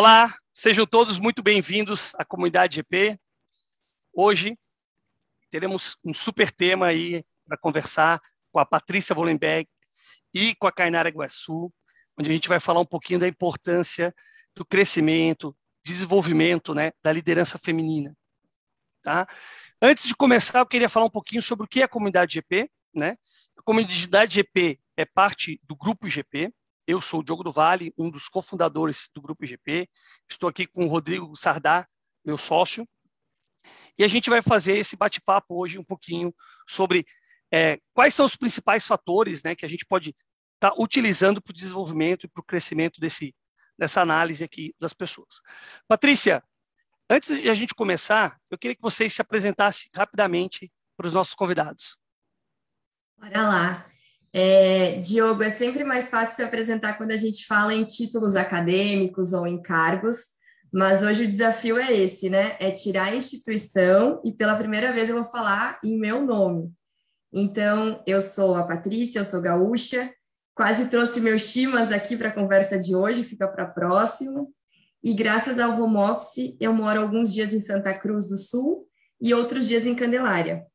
Olá, sejam todos muito bem-vindos à comunidade GP. Hoje teremos um super tema aí para conversar com a Patrícia Wollenberg e com a Kainara Guaçu, onde a gente vai falar um pouquinho da importância do crescimento, desenvolvimento né, da liderança feminina. Tá? Antes de começar, eu queria falar um pouquinho sobre o que é a comunidade GP. Né? A comunidade GP é parte do Grupo GP, eu sou o Diogo do Vale, um dos cofundadores do Grupo IGP. Estou aqui com o Rodrigo Sardá, meu sócio. E a gente vai fazer esse bate-papo hoje um pouquinho sobre é, quais são os principais fatores né, que a gente pode estar tá utilizando para o desenvolvimento e para o crescimento desse, dessa análise aqui das pessoas. Patrícia, antes de a gente começar, eu queria que vocês se apresentassem rapidamente para os nossos convidados. Bora lá. É, Diogo, é sempre mais fácil se apresentar quando a gente fala em títulos acadêmicos ou em cargos, mas hoje o desafio é esse, né? É tirar a instituição e pela primeira vez eu vou falar em meu nome. Então, eu sou a Patrícia, eu sou gaúcha, quase trouxe meus chimas aqui para a conversa de hoje, fica para a próxima. E graças ao home office, eu moro alguns dias em Santa Cruz do Sul e outros dias em Candelária.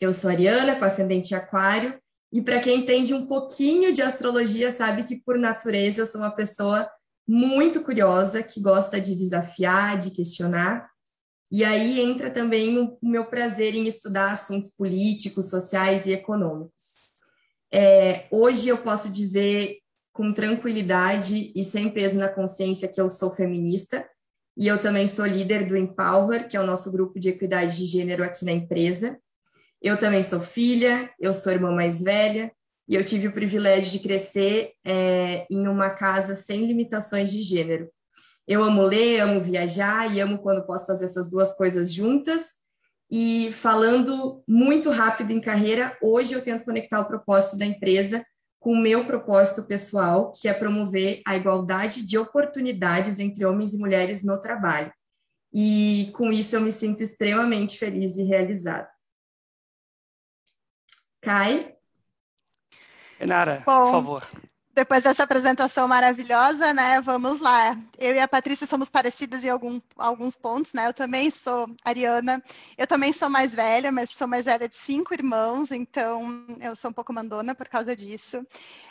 Eu sou Ariana, com ascendente aquário, e para quem entende um pouquinho de astrologia, sabe que por natureza eu sou uma pessoa muito curiosa, que gosta de desafiar, de questionar. E aí entra também o meu prazer em estudar assuntos políticos, sociais e econômicos. É, hoje eu posso dizer com tranquilidade e sem peso na consciência que eu sou feminista, e eu também sou líder do Empower, que é o nosso grupo de equidade de gênero aqui na empresa. Eu também sou filha, eu sou irmã mais velha, e eu tive o privilégio de crescer é, em uma casa sem limitações de gênero. Eu amo ler, amo viajar e amo quando posso fazer essas duas coisas juntas. E falando muito rápido em carreira, hoje eu tento conectar o propósito da empresa com o meu propósito pessoal, que é promover a igualdade de oportunidades entre homens e mulheres no trabalho. E com isso eu me sinto extremamente feliz e realizada. Cai. Renara, Bom, por favor. Depois dessa apresentação maravilhosa, né? Vamos lá. Eu e a Patrícia somos parecidas em algum, alguns pontos, né? Eu também sou Ariana. Eu também sou mais velha, mas sou mais velha de cinco irmãos, então eu sou um pouco mandona por causa disso.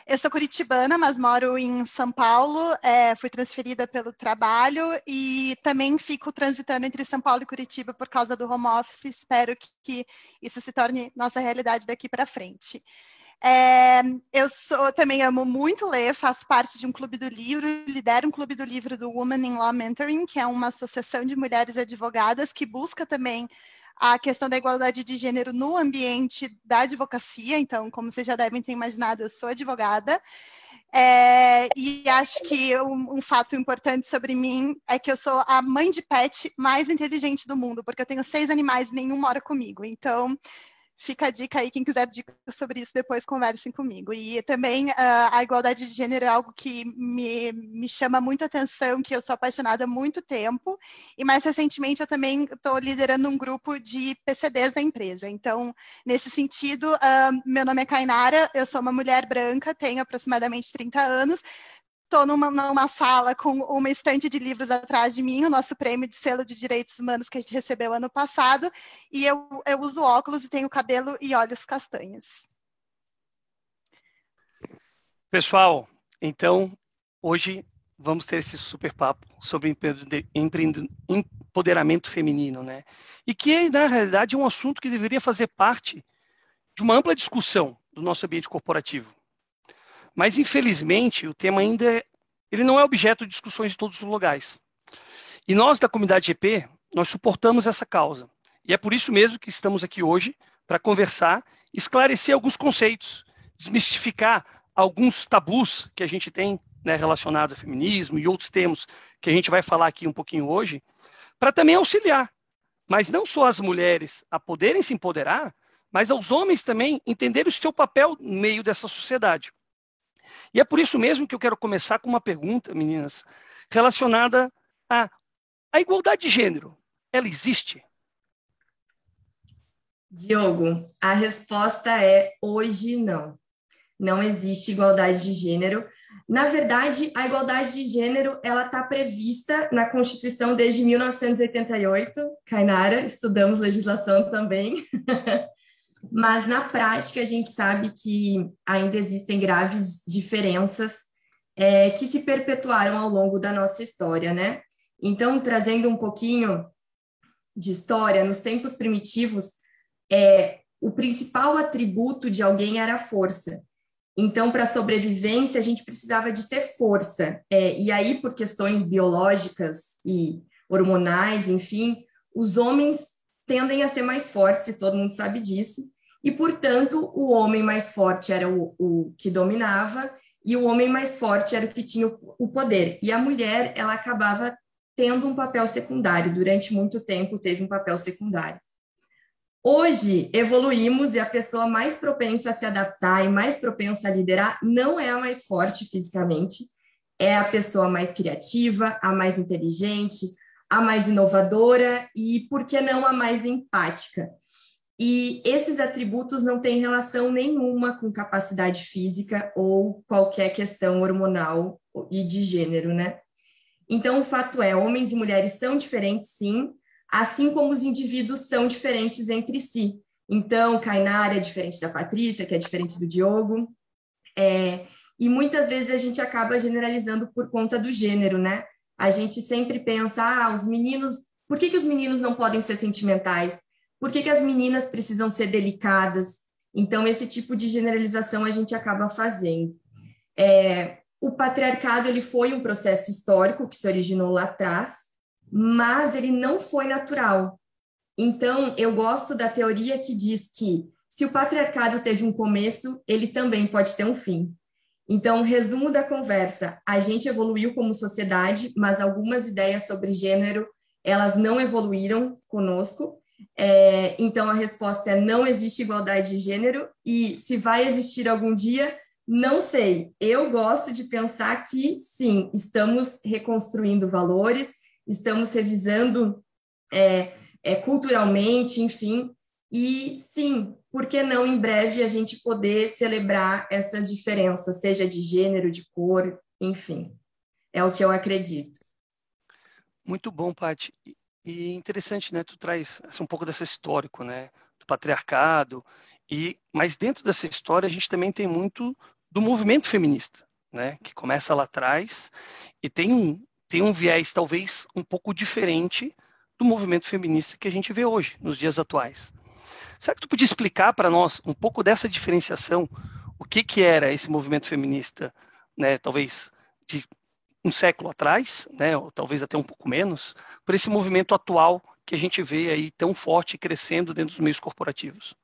Eu sou curitibana, mas moro em São Paulo. É, fui transferida pelo trabalho e também fico transitando entre São Paulo e Curitiba por causa do home office. Espero que, que isso se torne nossa realidade daqui para frente. É, eu sou, também amo muito ler, faço parte de um clube do livro, lidero um clube do livro do Women in Law Mentoring, que é uma associação de mulheres advogadas que busca também a questão da igualdade de gênero no ambiente da advocacia. Então, como vocês já devem ter imaginado, eu sou advogada. É, e acho que um, um, fato importante sobre mim é que eu sou a mãe de pet mais inteligente do mundo, porque eu tenho seis animais e nenhum mora comigo. Então, fica a dica aí, quem quiser dicas sobre isso, depois conversem comigo. E também uh, a igualdade de gênero é algo que me, me chama muito atenção, que eu sou apaixonada há muito tempo, e mais recentemente eu também estou liderando um grupo de PCDs da empresa. Então, nesse sentido, uh, meu nome é Kainara, eu sou uma mulher branca, tenho aproximadamente 30 anos, Estou numa, numa, sala com uma estante de livros atrás de mim, o nosso prêmio de selo de direitos humanos que a gente recebeu ano passado, e eu, eu uso óculos e tenho cabelo e olhos castanhos. Pessoal, então, hoje vamos ter esse super papo sobre empoderamento feminino, né? E que, na realidade, é um assunto que deveria fazer parte de uma ampla discussão do nosso ambiente corporativo. Mas, infelizmente, o tema ainda é, ele não é objeto de discussões em todos os lugares. E nós, da comunidade GP, nós suportamos essa causa. E é por isso mesmo que estamos aqui hoje para conversar, esclarecer alguns conceitos, desmistificar alguns tabus que a gente tem né, relacionados ao feminismo e outros termos que a gente vai falar aqui um pouquinho hoje, para também auxiliar, mas não só as mulheres a poderem se empoderar, mas aos homens também entenderem o seu papel no meio dessa sociedade. E é por isso mesmo que eu quero começar com uma pergunta, meninas, relacionada à, à igualdade de gênero. Ela existe? Diogo, a resposta é hoje não. Não existe igualdade de gênero, Na verdade, a igualdade de gênero ela está prevista na Constituição desde 1988. Kainara, estudamos legislação também. Mas na prática a gente sabe que ainda existem graves diferenças é, que se perpetuaram ao longo da nossa história, né? Então, trazendo um pouquinho de história, nos tempos primitivos, é, o principal atributo de alguém era a força. Então, para sobrevivência, a gente precisava de ter força. É, e aí, por questões biológicas e hormonais, enfim, os homens tendem a ser mais fortes, e todo mundo sabe disso. E, portanto, o homem mais forte era o, o que dominava, e o homem mais forte era o que tinha o poder. E a mulher, ela acabava tendo um papel secundário, durante muito tempo teve um papel secundário. Hoje, evoluímos e a pessoa mais propensa a se adaptar e mais propensa a liderar não é a mais forte fisicamente, é a pessoa mais criativa, a mais inteligente, a mais inovadora e, por que não, a mais empática. E esses atributos não têm relação nenhuma com capacidade física ou qualquer questão hormonal e de gênero, né? Então, o fato é, homens e mulheres são diferentes, sim, assim como os indivíduos são diferentes entre si. Então, Kainara é diferente da Patrícia, que é diferente do Diogo, é, e muitas vezes a gente acaba generalizando por conta do gênero, né? A gente sempre pensa, ah, os meninos, por que, que os meninos não podem ser sentimentais? Por que, que as meninas precisam ser delicadas? Então, esse tipo de generalização a gente acaba fazendo. É, o patriarcado ele foi um processo histórico que se originou lá atrás, mas ele não foi natural. Então, eu gosto da teoria que diz que se o patriarcado teve um começo, ele também pode ter um fim. Então, resumo da conversa: a gente evoluiu como sociedade, mas algumas ideias sobre gênero elas não evoluíram conosco é, então, a resposta é: não existe igualdade de gênero, e se vai existir algum dia, não sei. Eu gosto de pensar que, sim, estamos reconstruindo valores, estamos revisando é, é, culturalmente, enfim, e sim, por que não em breve a gente poder celebrar essas diferenças, seja de gênero, de cor, enfim. É o que eu acredito. Muito bom, Paty. E interessante, né? Tu traz assim, um pouco desse histórico, né? Do patriarcado. E mas dentro dessa história a gente também tem muito do movimento feminista, né? Que começa lá atrás e tem um tem um viés talvez um pouco diferente do movimento feminista que a gente vê hoje, nos dias atuais. Será que tu podia explicar para nós um pouco dessa diferenciação? O que que era esse movimento feminista, né? Talvez de um século atrás, né, ou talvez até um pouco menos, por esse movimento atual que a gente vê aí tão forte crescendo dentro dos meios corporativos?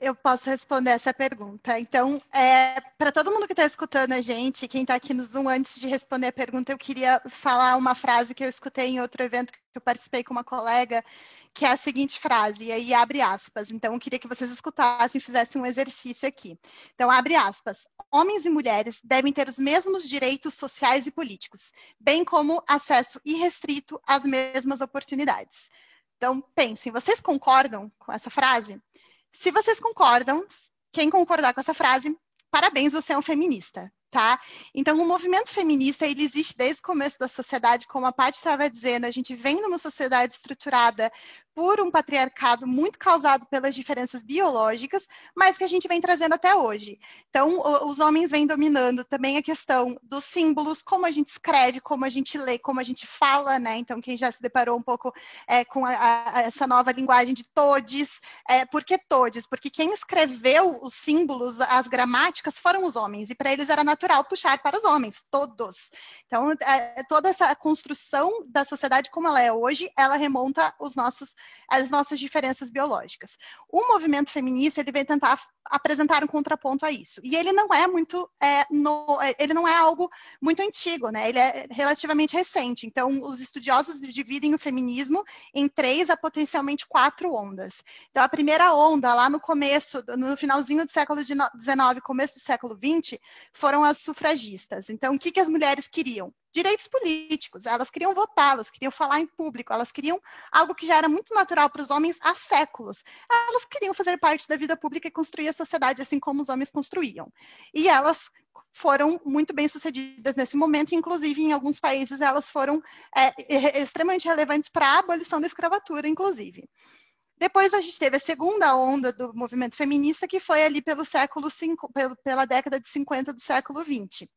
Eu posso responder essa pergunta. Então, é, para todo mundo que está escutando a gente, quem está aqui no Zoom, antes de responder a pergunta, eu queria falar uma frase que eu escutei em outro evento que eu participei com uma colega, que é a seguinte frase, e aí abre aspas. Então, eu queria que vocês escutassem e fizessem um exercício aqui. Então, abre aspas. Homens e mulheres devem ter os mesmos direitos sociais e políticos, bem como acesso irrestrito às mesmas oportunidades. Então, pensem, vocês concordam com essa frase? Se vocês concordam, quem concordar com essa frase, parabéns, você é um feminista tá? Então, o movimento feminista, ele existe desde o começo da sociedade, como a Paty estava dizendo, a gente vem numa sociedade estruturada por um patriarcado muito causado pelas diferenças biológicas, mas que a gente vem trazendo até hoje. Então, os homens vêm dominando também a questão dos símbolos, como a gente escreve, como a gente lê, como a gente fala, né? Então, quem já se deparou um pouco é, com a, a, essa nova linguagem de todes, é, por que todes? Porque quem escreveu os símbolos, as gramáticas, foram os homens, e para eles era natural puxar para os homens, todos. Então, é, toda essa construção da sociedade como ela é hoje, ela remonta os nossos as nossas diferenças biológicas. O movimento feminista ele vem tentar apresentar um contraponto a isso. E ele não é muito, é, no, é, ele não é algo muito antigo, né? Ele é relativamente recente. Então, os estudiosos dividem o feminismo em três a potencialmente quatro ondas. Então, a primeira onda, lá no começo, no finalzinho do século XIX, começo do século XX, foram as sufragistas. Então, o que, que as mulheres queriam? Direitos políticos, elas queriam votar, elas queriam falar em público, elas queriam algo que já era muito natural para os homens há séculos. Elas queriam fazer parte da vida pública e construir a sociedade assim como os homens construíam. E elas foram muito bem sucedidas nesse momento, inclusive em alguns países elas foram é, extremamente relevantes para a abolição da escravatura, inclusive. Depois a gente teve a segunda onda do movimento feminista, que foi ali pelo século cinco, pela década de 50 do século 20.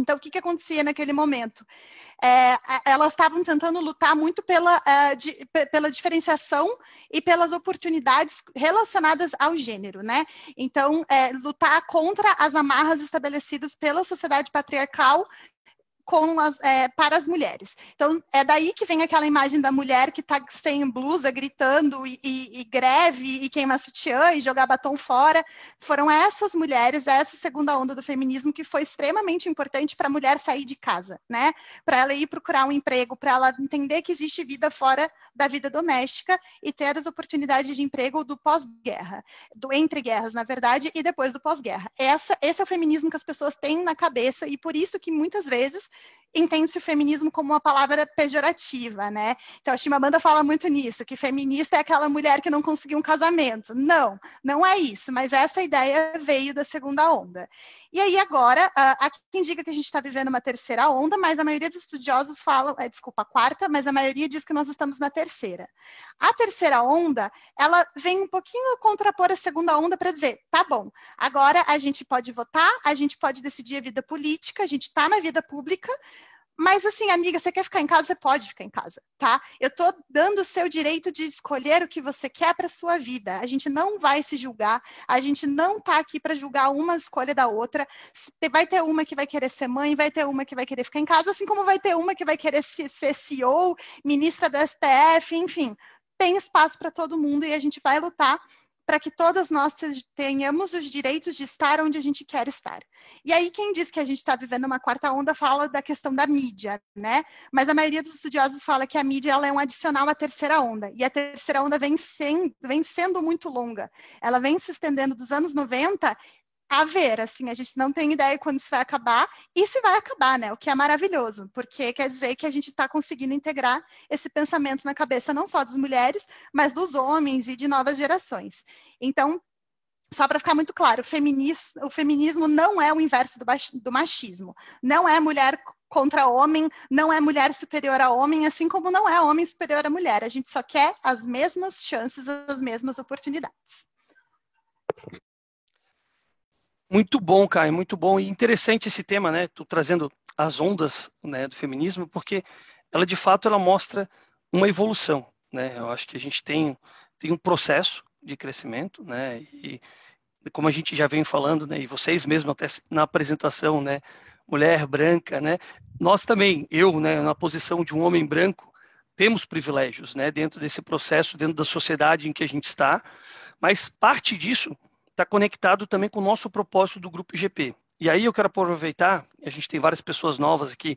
Então, o que, que acontecia naquele momento? É, elas estavam tentando lutar muito pela, é, pela diferenciação e pelas oportunidades relacionadas ao gênero, né? Então, é, lutar contra as amarras estabelecidas pela sociedade patriarcal as, é, para as mulheres. Então, é daí que vem aquela imagem da mulher que está sem blusa, gritando e, e, e, greve e queima sutiã e jogar batom fora. Foram essas mulheres, essa segunda onda do feminismo que foi extremamente importante para a mulher sair de casa, né? Para ela ir procurar um emprego, para ela entender que existe vida fora da vida doméstica e ter as oportunidades de emprego do pós-guerra, do entre guerras, na verdade, e depois do pós-guerra. Esse é o feminismo que as pessoas têm na cabeça e por isso que muitas vezes entende-se o feminismo como uma palavra pejorativa, né? Então a Chimamanda fala muito nisso, que feminista é aquela mulher que não conseguiu um casamento. Não, não é isso, mas essa ideia veio da segunda onda. E aí agora, há quem diga que a gente está vivendo uma terceira onda, mas a maioria dos estudiosos falam, é, desculpa, a quarta, mas a maioria diz que nós estamos na terceira. A terceira onda, ela vem um pouquinho contrapor a segunda onda para dizer, tá bom, agora a gente pode votar, a gente pode decidir a vida política, a gente está na vida pública, mas assim, amiga, você quer ficar em casa, você pode ficar em casa, tá? Eu estou dando o seu direito de escolher o que você quer para sua vida. A gente não vai se julgar, a gente não está aqui para julgar uma escolha da outra. Vai ter uma que vai querer ser mãe, vai ter uma que vai querer ficar em casa, assim como vai ter uma que vai querer ser CEO, ministra do STF, enfim. Tem espaço para todo mundo e a gente vai lutar para que todas nós tenhamos os direitos de estar onde a gente quer estar. E aí, quem diz que a gente está vivendo uma quarta onda fala da questão da mídia, né? Mas a maioria dos estudiosos fala que a mídia ela é um adicional à terceira onda. E a terceira onda vem sendo, vem sendo muito longa. Ela vem se estendendo dos anos 90 a ver, assim, a gente não tem ideia quando isso vai acabar e se vai acabar, né? O que é maravilhoso, porque quer dizer que a gente está conseguindo integrar esse pensamento na cabeça não só das mulheres, mas dos homens e de novas gerações. Então, só para ficar muito claro, o, o, feminismo não é o inverso do, do machismo. Não é mulher contra homem, não é mulher superior a homem, assim como não é homem superior a mulher. A gente só quer as mesmas chances, as mesmas oportunidades. Muito bom, Caio, muito bom e interessante esse tema, né? Trazendo as ondas né, do feminismo, porque ela de fato ela mostra uma evolução, né? Eu acho que a gente tem tem um processo de crescimento, né? E como a gente já vem falando, né? E vocês mesmos até na apresentação, né? Mulher branca, né? Nós também, eu, né? Na posição de um homem branco, temos privilégios, né? Dentro desse processo, dentro da sociedade em que a gente está, mas parte disso está conectado também com o nosso propósito do Grupo IGP. E aí eu quero aproveitar, a gente tem várias pessoas novas aqui,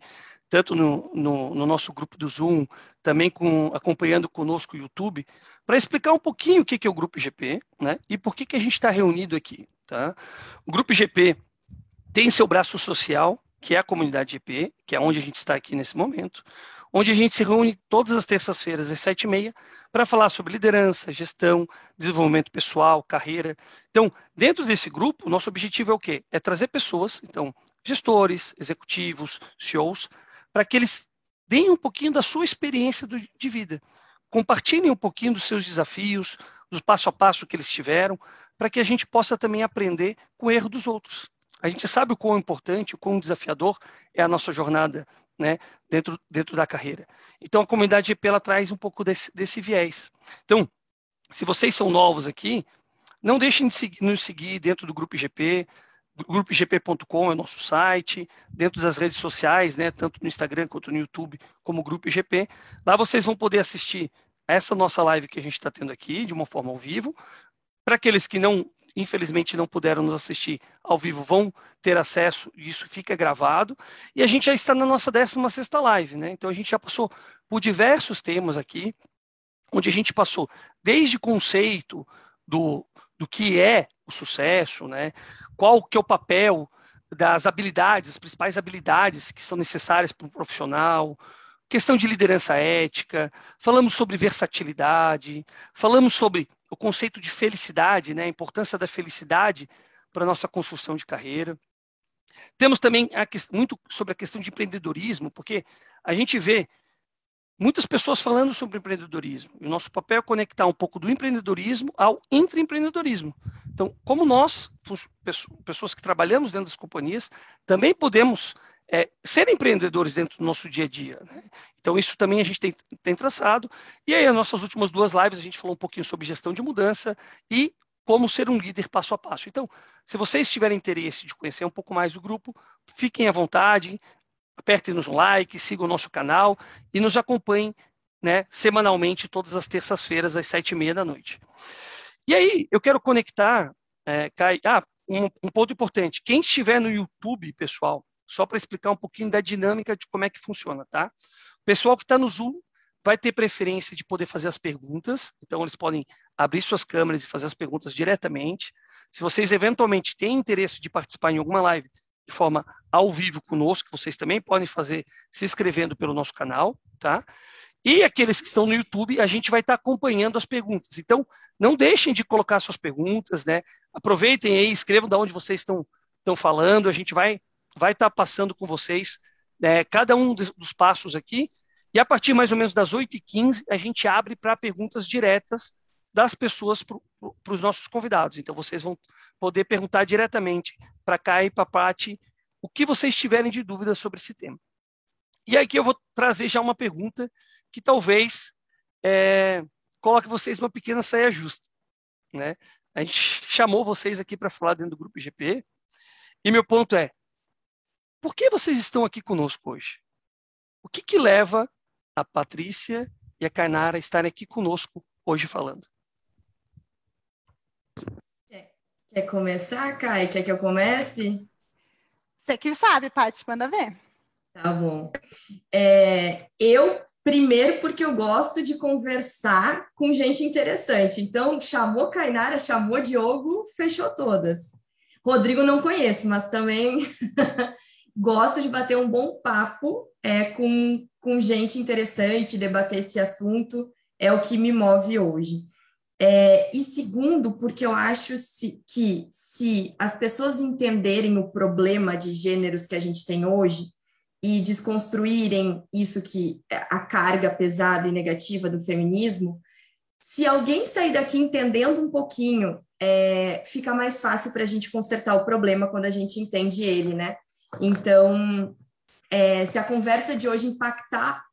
tanto no, no, no nosso grupo do Zoom, também com, acompanhando conosco o YouTube, para explicar um pouquinho o que, que é o Grupo IGP né, e por que, que a gente está reunido aqui. Tá? O Grupo IGP tem seu braço social, que é a comunidade IGP, que é onde a gente está aqui nesse momento onde a gente se reúne todas as terças-feiras às sete e meia para falar sobre liderança, gestão, desenvolvimento pessoal, carreira. Então, dentro desse grupo, nosso objetivo é o quê? É trazer pessoas, então, gestores, executivos, CEOs, para que eles deem um pouquinho da sua experiência do, de vida, compartilhem um pouquinho dos seus desafios, do passo a passo que eles tiveram, para que a gente possa também aprender com o erro dos outros. A gente sabe o quão importante, o quão desafiador é a nossa jornada né, dentro, dentro da carreira. Então, a comunidade GP ela traz um pouco desse, desse viés. Então, se vocês são novos aqui, não deixem de seguir, nos seguir dentro do Grupo IGP, grupogp.com é o nosso site, dentro das redes sociais, né, tanto no Instagram quanto no YouTube, como Grupo IGP. Lá vocês vão poder assistir essa nossa live que a gente está tendo aqui, de uma forma ao vivo. Para aqueles que não infelizmente não puderam nos assistir ao vivo, vão ter acesso, isso fica gravado. E a gente já está na nossa 16 live, né? Então a gente já passou por diversos temas aqui, onde a gente passou desde conceito do, do que é o sucesso, né? Qual que é o papel das habilidades, as principais habilidades que são necessárias para um profissional, questão de liderança ética, falamos sobre versatilidade, falamos sobre o conceito de felicidade, né, a importância da felicidade para a nossa construção de carreira. Temos também muito sobre a questão de empreendedorismo, porque a gente vê muitas pessoas falando sobre empreendedorismo. E o nosso papel é conectar um pouco do empreendedorismo ao intraempreendedorismo. Então, como nós, pessoas que trabalhamos dentro das companhias, também podemos é, ser empreendedores dentro do nosso dia a dia. Né? Então, isso também a gente tem, tem traçado. E aí, as nossas últimas duas lives, a gente falou um pouquinho sobre gestão de mudança e como ser um líder passo a passo. Então, se vocês tiverem interesse de conhecer um pouco mais do grupo, fiquem à vontade, apertem-nos um like, sigam o nosso canal e nos acompanhem né, semanalmente, todas as terças-feiras, às sete e meia da noite. E aí, eu quero conectar, é, Kai, ah, um, um ponto importante. Quem estiver no YouTube, pessoal, só para explicar um pouquinho da dinâmica de como é que funciona, tá? O pessoal que está no Zoom vai ter preferência de poder fazer as perguntas, então eles podem abrir suas câmeras e fazer as perguntas diretamente. Se vocês eventualmente têm interesse de participar em alguma live de forma ao vivo conosco, vocês também podem fazer se inscrevendo pelo nosso canal, tá? E aqueles que estão no YouTube, a gente vai estar acompanhando as perguntas. Então, não deixem de colocar suas perguntas, né? Aproveitem aí, escrevam de onde vocês estão, estão falando, a gente vai vai estar passando com vocês né, cada um dos passos aqui. E a partir mais ou menos das 8h15, a gente abre para perguntas diretas das pessoas para os nossos convidados. Então, vocês vão poder perguntar diretamente para cá e para a Paty o que vocês tiverem de dúvidas sobre esse tema. E aqui eu vou trazer já uma pergunta que talvez é, coloque vocês numa pequena saia justa. Né? A gente chamou vocês aqui para falar dentro do grupo IGP, e meu ponto é: por que vocês estão aqui conosco hoje? O que, que leva a Patrícia e a Kainara a estarem aqui conosco hoje falando? Quer começar, Kai? Quer que eu comece? Você que sabe, Paty, manda ver. Tá bom. É, eu, primeiro, porque eu gosto de conversar com gente interessante. Então, chamou Kainara, chamou Diogo, fechou todas. Rodrigo não conheço, mas também gosto de bater um bom papo é, com, com gente interessante, debater esse assunto, é o que me move hoje. É, e segundo, porque eu acho se, que se as pessoas entenderem o problema de gêneros que a gente tem hoje e desconstruírem isso que é a carga pesada e negativa do feminismo, se alguém sair daqui entendendo um pouquinho, é, fica mais fácil para a gente consertar o problema quando a gente entende ele, né? Então, é, se a conversa de hoje impactar,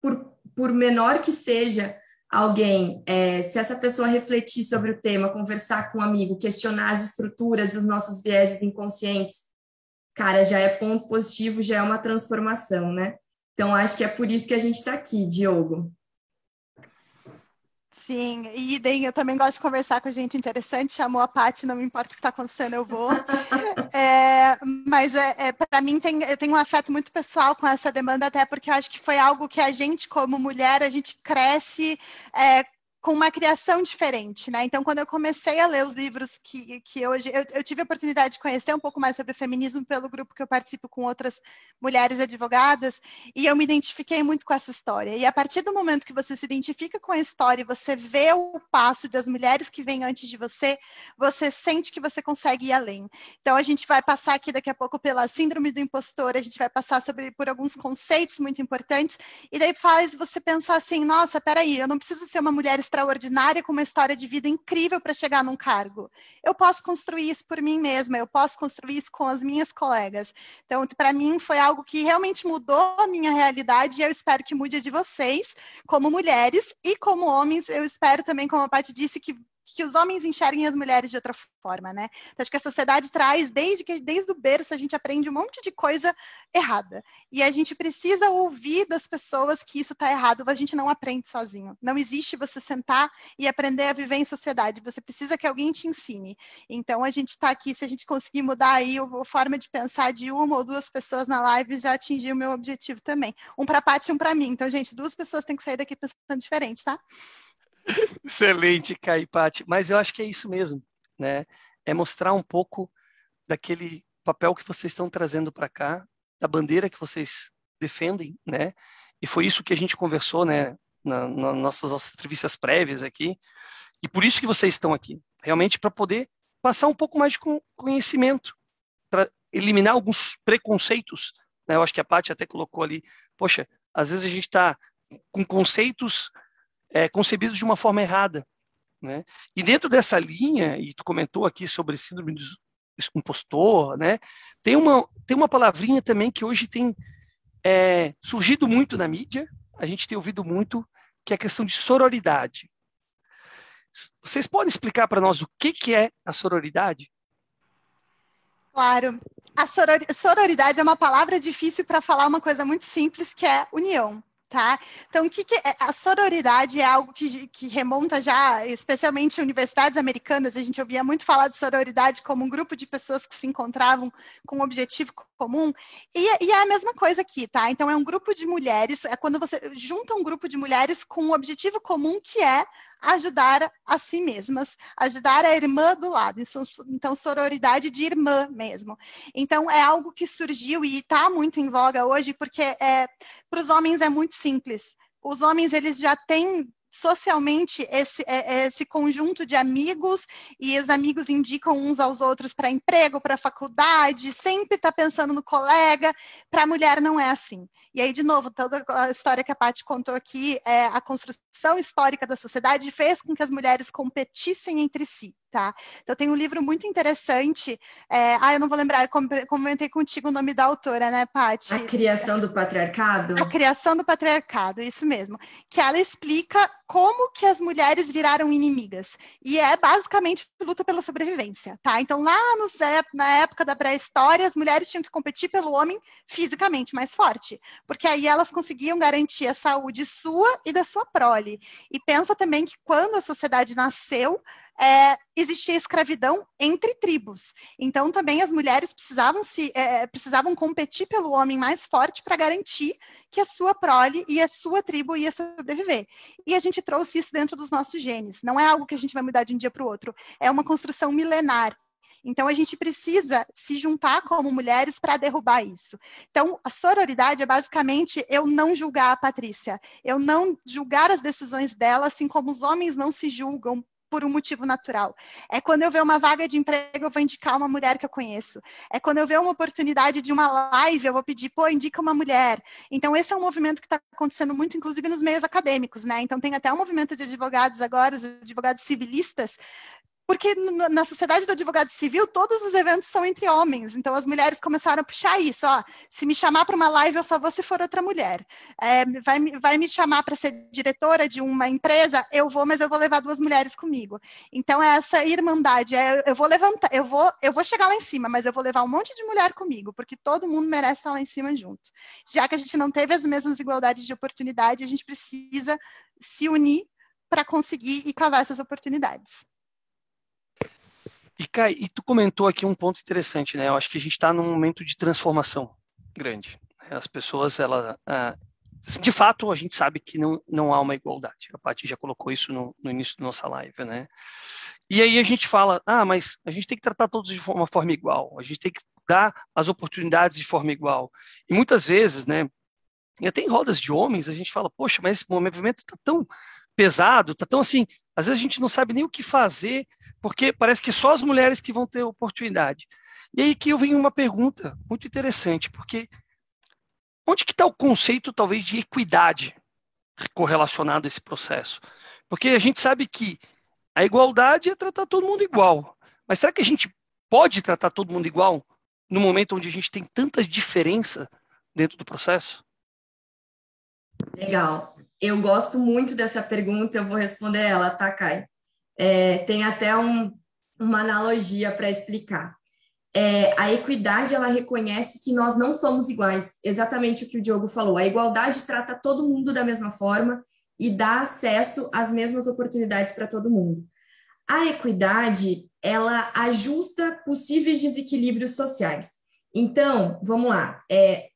por, por menor que seja, alguém, é, se essa pessoa refletir sobre o tema, conversar com um amigo, questionar as estruturas e os nossos vieses inconscientes, cara, já é ponto positivo, já é uma transformação, né? Então, acho que é por isso que a gente está aqui, Diogo. Sim, e daí eu também gosto de conversar com gente interessante, chamou a Paty, não me importa o que está acontecendo, eu vou. É, mas é, é para mim tem, eu tenho um afeto muito pessoal com essa demanda, até porque eu acho que foi algo que a gente, como mulher, a gente cresce é, com uma criação diferente, né? Então, quando eu comecei a ler os livros que, que hoje eu, eu, tive a oportunidade de conhecer um pouco mais sobre feminismo pelo grupo que eu participo com outras mulheres advogadas, e eu me identifiquei muito com essa história. E a partir do momento que você se identifica com a história e você vê o passo das mulheres que vêm antes de você, você sente que você consegue ir além. Então, a gente vai passar aqui daqui a pouco pela síndrome do impostor, a gente vai passar sobre, por alguns conceitos muito importantes, e daí faz você pensar assim: nossa, peraí, eu não preciso ser uma mulher extraordinária com uma história de vida incrível para chegar num cargo. Eu posso construir isso por mim mesma, eu posso construir isso com as minhas colegas. Então, para mim, foi algo que realmente mudou a minha realidade e eu espero que mude a de vocês, como mulheres e como homens. Eu espero também, como a Paty disse, que que os homens enxerguem as mulheres de outra forma, né? Então, acho que a sociedade traz, desde que desde o berço, a gente aprende um monte de coisa errada. E a gente precisa ouvir das pessoas que isso está errado, a gente não aprende sozinho. Não existe você sentar e aprender a viver em sociedade, você precisa que alguém te ensine. Então, a gente está aqui, se a gente conseguir mudar aí a forma de pensar de uma ou duas pessoas na live, já atingiu o meu objetivo também. Um para a Paty um para mim. Então, gente, duas pessoas têm que sair daqui pensando diferente, tá? Excelente, Caipate. Mas eu acho que é isso mesmo, né? É mostrar um pouco daquele papel que vocês estão trazendo para cá, da bandeira que vocês defendem, né? E foi isso que a gente conversou, né, na, na nossas, nossas entrevistas prévias aqui. E por isso que vocês estão aqui, realmente para poder passar um pouco mais de conhecimento, para eliminar alguns preconceitos. Né? Eu acho que a Paty até colocou ali, poxa, às vezes a gente está com conceitos é, concebidos de uma forma errada. Né? E dentro dessa linha, e tu comentou aqui sobre síndrome do impostor, né? tem, uma, tem uma palavrinha também que hoje tem é, surgido muito na mídia, a gente tem ouvido muito, que é a questão de sororidade. Vocês podem explicar para nós o que, que é a sororidade? Claro. A sororidade é uma palavra difícil para falar uma coisa muito simples, que é união. Tá? Então, que, que é? a sororidade é algo que, que, remonta já, especialmente universidades americanas, a gente ouvia muito falar de sororidade como um grupo de pessoas que se encontravam com um objetivo comum, e, e, é a mesma coisa aqui, tá? Então, é um grupo de mulheres, é quando você junta um grupo de mulheres com um objetivo comum que é ajudar a si mesmas, ajudar a irmã do lado. Então, sororidade de irmã mesmo. Então, é algo que surgiu e está muito em voga hoje, porque é, para os homens é muito simples. Os homens, eles já têm socialmente esse, é, é, esse conjunto de amigos e os amigos indicam uns aos outros para emprego, para faculdade, sempre está pensando no colega. Para a mulher não é assim. E aí, de novo, toda a história que a Paty contou aqui, é, a construção histórica da sociedade fez com que as mulheres competissem entre si. Tá? Então tem um livro muito interessante. É... ah, eu não vou lembrar, comentei contigo o nome da autora, né, Paty? A criação do patriarcado? A criação do patriarcado, isso mesmo. Que ela explica como que as mulheres viraram inimigas. E é basicamente luta pela sobrevivência, tá? Então, lá nos, na época da pré-história, as mulheres tinham que competir pelo homem fisicamente mais forte, porque aí elas conseguiam garantir a saúde sua e da sua prole. E pensa também que quando a sociedade nasceu, é, existia escravidão entre tribos. Então, também as mulheres precisavam, se, é, precisavam competir pelo homem mais forte para garantir que a sua prole e a sua tribo ia sobreviver. E a gente trouxe isso dentro dos nossos genes. Não é algo que a gente vai mudar de um dia para o outro. É uma construção milenar. Então, a gente precisa se juntar como mulheres para derrubar isso. Então, a sororidade é basicamente eu não julgar a Patrícia, eu não julgar as decisões dela, assim como os homens não se julgam por um motivo natural. É quando eu ver uma vaga de emprego, eu vou indicar uma mulher que eu conheço. É quando eu ver uma oportunidade de uma live, eu vou pedir, pô, indica uma mulher. Então, esse é um movimento que está acontecendo muito, inclusive, nos meios acadêmicos, né? Então, tem até um movimento de advogados agora, os advogados civilistas, porque na sociedade do advogado civil todos os eventos são entre homens, então as mulheres começaram a puxar isso, ó, se me chamar para uma live eu só vou se for outra mulher, é, vai, vai me chamar para ser diretora de uma empresa, eu vou, mas eu vou levar duas mulheres comigo. Então é essa irmandade, é, eu vou levantar, eu vou, eu vou chegar lá em cima, mas eu vou levar um monte de mulher comigo, porque todo mundo merece estar lá em cima junto. Já que a gente não teve as mesmas igualdades de oportunidade, a gente precisa se unir para conseguir e cavar essas oportunidades. E, Kai, e tu comentou aqui um ponto interessante, né? Eu acho que a gente está num momento de transformação grande. As pessoas, ela, ah, de fato, a gente sabe que não, não há uma igualdade. A Paty já colocou isso no, no, início da nossa live, né? E aí a gente fala, ah, mas a gente tem que tratar todos de uma forma igual. A gente tem que dar as oportunidades de forma igual. E muitas vezes, né? E até em rodas de homens, a gente fala, poxa, mas esse movimento está tão pesado, está tão assim, às vezes a gente não sabe nem o que fazer porque parece que só as mulheres que vão ter oportunidade. E aí que eu venho uma pergunta muito interessante, porque onde que está o conceito, talvez, de equidade correlacionado a esse processo? Porque a gente sabe que a igualdade é tratar todo mundo igual. Mas será que a gente pode tratar todo mundo igual no momento onde a gente tem tanta diferença dentro do processo? Legal. Eu gosto muito dessa pergunta, eu vou responder ela, tá, Kai? É, tem até um, uma analogia para explicar. É, a equidade ela reconhece que nós não somos iguais, exatamente o que o Diogo falou. A igualdade trata todo mundo da mesma forma e dá acesso às mesmas oportunidades para todo mundo. A equidade ela ajusta possíveis desequilíbrios sociais. Então, vamos lá. É,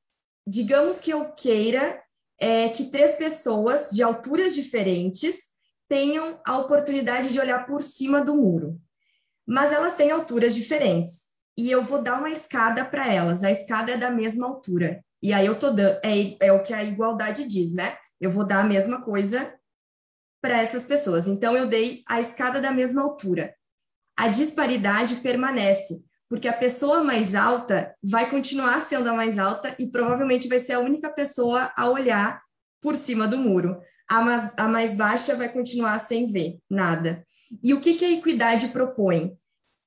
digamos que eu queira é, que três pessoas de alturas diferentes tenham a oportunidade de olhar por cima do muro. Mas elas têm alturas diferentes. e eu vou dar uma escada para elas. A escada é da mesma altura. E aí eu tô dando, é, é o que a igualdade diz, né? Eu vou dar a mesma coisa para essas pessoas. Então eu dei a escada da mesma altura. A disparidade permanece, porque a pessoa mais alta vai continuar sendo a mais alta e provavelmente vai ser a única pessoa a olhar por cima do muro. A mais, a mais baixa vai continuar sem ver nada. E o que, que a equidade propõe?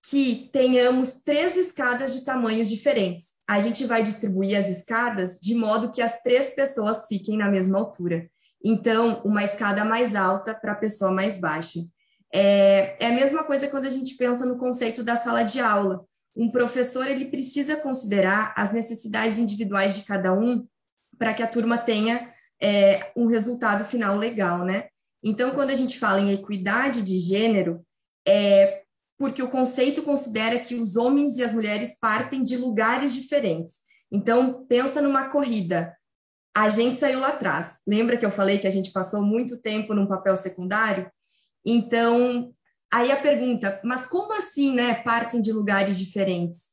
Que tenhamos três escadas de tamanhos diferentes. A gente vai distribuir as escadas de modo que as três pessoas fiquem na mesma altura. Então, uma escada mais alta para a pessoa mais baixa. É, é a mesma coisa quando a gente pensa no conceito da sala de aula um professor ele precisa considerar as necessidades individuais de cada um para que a turma tenha é, um resultado final legal, né? Então, quando a gente fala em equidade de gênero, é porque o conceito considera que os homens e as mulheres partem de lugares diferentes. Então, pensa numa corrida. A gente saiu lá atrás. Lembra que eu falei que a gente passou muito tempo num papel secundário? Então, Aí a pergunta, mas como assim, né? Partem de lugares diferentes?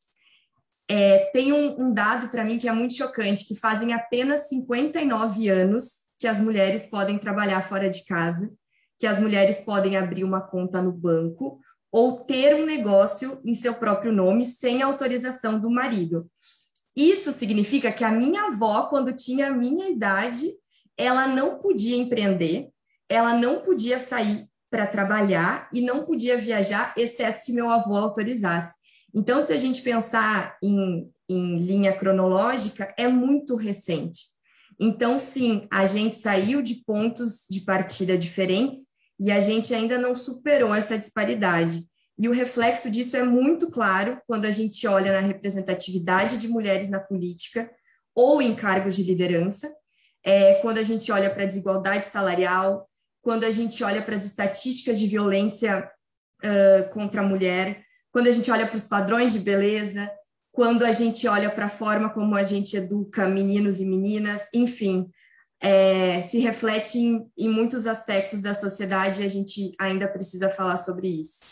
É, tem um, um dado para mim que é muito chocante, que fazem apenas 59 anos que as mulheres podem trabalhar fora de casa, que as mulheres podem abrir uma conta no banco ou ter um negócio em seu próprio nome sem autorização do marido. Isso significa que a minha avó, quando tinha a minha idade, ela não podia empreender, ela não podia sair para trabalhar e não podia viajar, exceto se meu avô autorizasse. Então, se a gente pensar em, em linha cronológica, é muito recente. Então, sim, a gente saiu de pontos de partida diferentes e a gente ainda não superou essa disparidade. E o reflexo disso é muito claro quando a gente olha na representatividade de mulheres na política ou em cargos de liderança, é, quando a gente olha para a desigualdade salarial, quando a gente olha para as estatísticas de violência uh, contra a mulher, quando a gente olha para os padrões de beleza, quando a gente olha para a forma como a gente educa meninos e meninas, enfim, é, se reflete em, em muitos aspectos da sociedade e a gente ainda precisa falar sobre isso.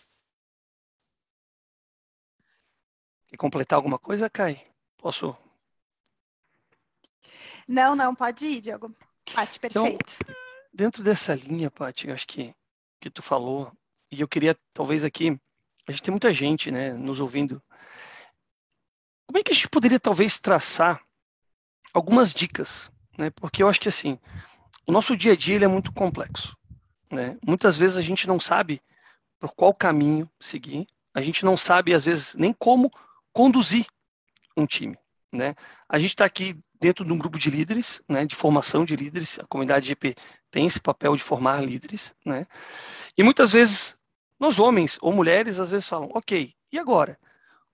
Quer completar alguma coisa, Kai? Posso? Não, não, pode ir, Diogo. Pati, então, perfeito. Então, dentro dessa linha, Paty, acho que que tu falou, e eu queria talvez aqui, a gente tem muita gente, né, nos ouvindo. Como é que a gente poderia talvez traçar algumas dicas, né? Porque eu acho que assim, o nosso dia a dia ele é muito complexo, né? Muitas vezes a gente não sabe por qual caminho seguir, a gente não sabe às vezes nem como conduzir um time, né? A gente está aqui dentro de um grupo de líderes, né, de formação de líderes, a comunidade GP tem esse papel de formar líderes, né? E muitas vezes nós homens ou mulheres às vezes falam, ok, e agora?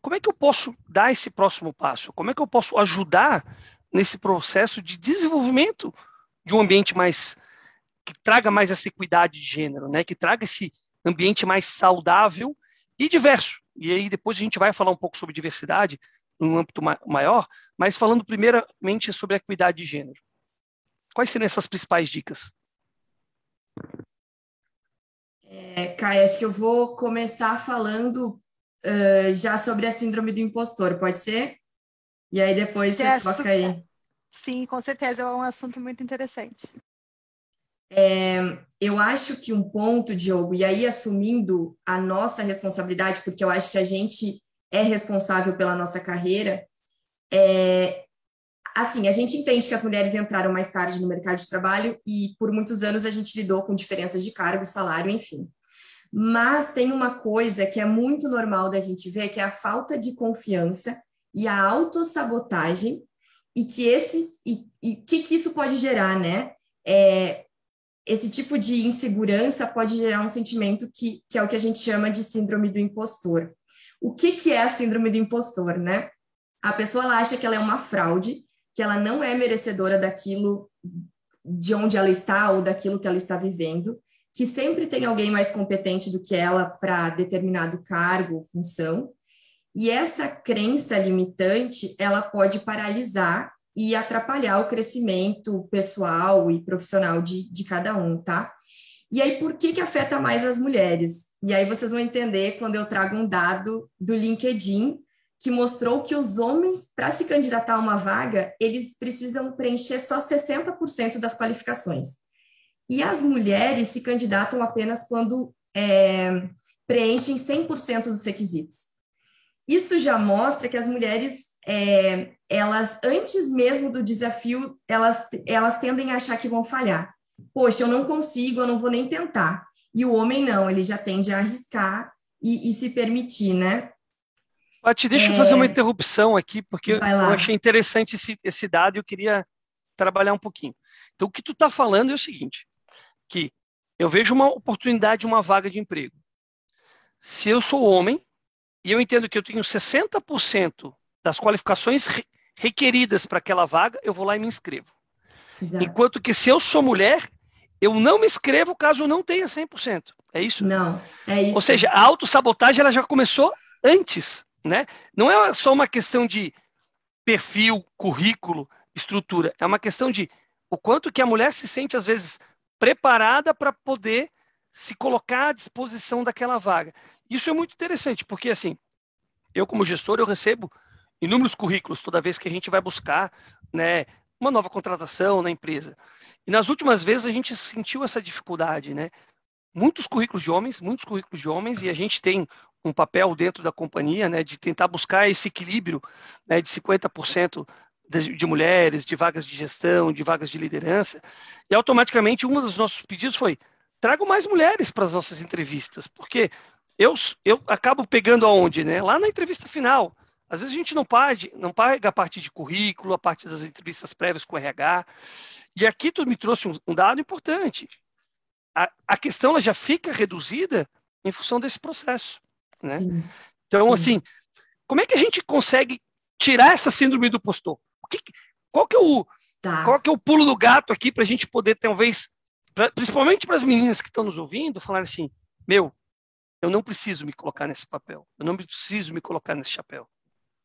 Como é que eu posso dar esse próximo passo? Como é que eu posso ajudar nesse processo de desenvolvimento de um ambiente mais que traga mais essa equidade de gênero, né? Que traga esse ambiente mais saudável e diverso. E aí depois a gente vai falar um pouco sobre diversidade, num âmbito ma maior, mas falando primeiramente sobre a equidade de gênero. Quais seriam essas principais dicas? É, Kai, acho que eu vou começar falando uh, já sobre a síndrome do impostor, pode ser? E aí depois você toca aí. Sim, com certeza, é um assunto muito interessante. É, eu acho que um ponto, Diogo, e aí assumindo a nossa responsabilidade, porque eu acho que a gente é responsável pela nossa carreira, é, assim, a gente entende que as mulheres entraram mais tarde no mercado de trabalho e por muitos anos a gente lidou com diferenças de cargo, salário, enfim. Mas tem uma coisa que é muito normal da gente ver, que é a falta de confiança e a autossabotagem, e que esses e, e que, que isso pode gerar, né? É, esse tipo de insegurança pode gerar um sentimento que, que é o que a gente chama de síndrome do impostor. O que, que é a síndrome do impostor, né? A pessoa acha que ela é uma fraude, que ela não é merecedora daquilo de onde ela está ou daquilo que ela está vivendo, que sempre tem alguém mais competente do que ela para determinado cargo ou função. E essa crença limitante, ela pode paralisar e atrapalhar o crescimento pessoal e profissional de, de cada um, tá? E aí, por que, que afeta mais as mulheres? E aí vocês vão entender quando eu trago um dado do LinkedIn, que mostrou que os homens, para se candidatar a uma vaga, eles precisam preencher só 60% das qualificações. E as mulheres se candidatam apenas quando é, preenchem 100% dos requisitos. Isso já mostra que as mulheres, é, elas, antes mesmo do desafio, elas, elas tendem a achar que vão falhar. Poxa, eu não consigo, eu não vou nem tentar. E o homem não, ele já tende a arriscar e, e se permitir, né? Pati, deixa é... eu fazer uma interrupção aqui, porque eu achei interessante esse, esse dado e eu queria trabalhar um pouquinho. Então, o que tu está falando é o seguinte, que eu vejo uma oportunidade, uma vaga de emprego. Se eu sou homem e eu entendo que eu tenho 60% das qualificações re requeridas para aquela vaga, eu vou lá e me inscrevo. Exato. Enquanto que se eu sou mulher, eu não me inscrevo caso eu não tenha 100%. É isso? Não, é isso. Ou seja, a autossabotagem ela já começou antes né? Não é só uma questão de perfil, currículo, estrutura. É uma questão de o quanto que a mulher se sente, às vezes, preparada para poder se colocar à disposição daquela vaga. Isso é muito interessante, porque, assim, eu, como gestor, eu recebo inúmeros currículos toda vez que a gente vai buscar né, uma nova contratação na empresa. E nas últimas vezes a gente sentiu essa dificuldade, né? Muitos currículos de homens, muitos currículos de homens, e a gente tem um papel dentro da companhia, né, de tentar buscar esse equilíbrio né, de 50% de, de mulheres, de vagas de gestão, de vagas de liderança, e automaticamente um dos nossos pedidos foi trago mais mulheres para as nossas entrevistas, porque eu, eu acabo pegando aonde, né? Lá na entrevista final. Às vezes a gente não paga, não paga a parte de currículo, a parte das entrevistas prévias com o RH. E aqui tu me trouxe um, um dado importante. A, a questão já fica reduzida em função desse processo. Né? Então, Sim. assim, como é que a gente consegue tirar essa síndrome do postor? Que, qual, que é o, tá. qual que é o pulo do gato aqui para a gente poder, talvez, pra, principalmente para as meninas que estão nos ouvindo, falar assim: meu, eu não preciso me colocar nesse papel, eu não preciso me colocar nesse chapéu.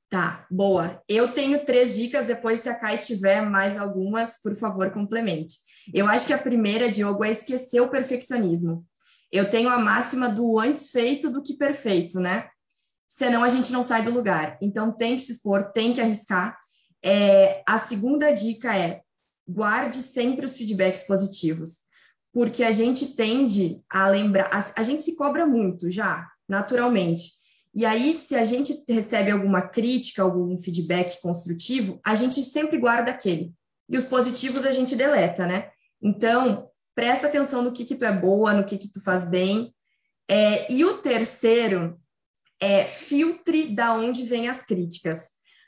Tá, boa. Eu tenho três dicas, depois se a Kai tiver mais algumas, por favor, complemente. Eu acho que a primeira, Diogo, é esquecer o perfeccionismo eu tenho a máxima do antes feito do que perfeito, né? Senão a gente não sai do lugar. Então tem que se expor, tem que arriscar. É, a segunda dica é guarde sempre os feedbacks positivos, porque a gente tende a lembrar, a, a gente se cobra muito já, naturalmente. E aí, se a gente recebe alguma crítica, algum feedback construtivo, a gente sempre guarda aquele. E os positivos a gente deleta, né? Então, presta atenção no que, que tu é boa, no que, que tu faz bem. É, e o terceiro é filtre da onde vêm as críticas.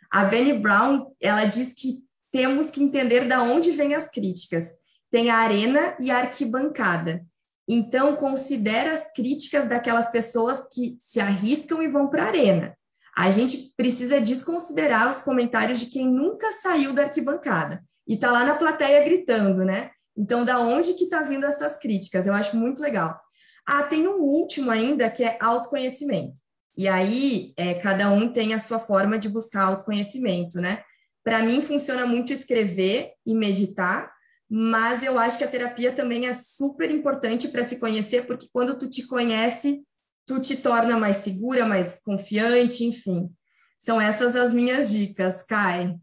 A Benny Brown, ela diz que temos que entender da onde vêm as críticas. Tem a arena e a arquibancada. Então, considere as críticas daquelas pessoas que se arriscam e vão para a arena. A gente precisa desconsiderar os comentários de quem nunca saiu da arquibancada e está lá na plateia gritando, né? Então, da onde que está vindo essas críticas? Eu acho muito legal. Ah, tem um último ainda que é autoconhecimento. E aí, é, cada um tem a sua forma de buscar autoconhecimento, né? Para mim, funciona muito escrever e meditar, mas eu acho que a terapia também é super importante para se conhecer, porque quando tu te conhece, tu te torna mais segura, mais confiante, enfim. São essas as minhas dicas, Kai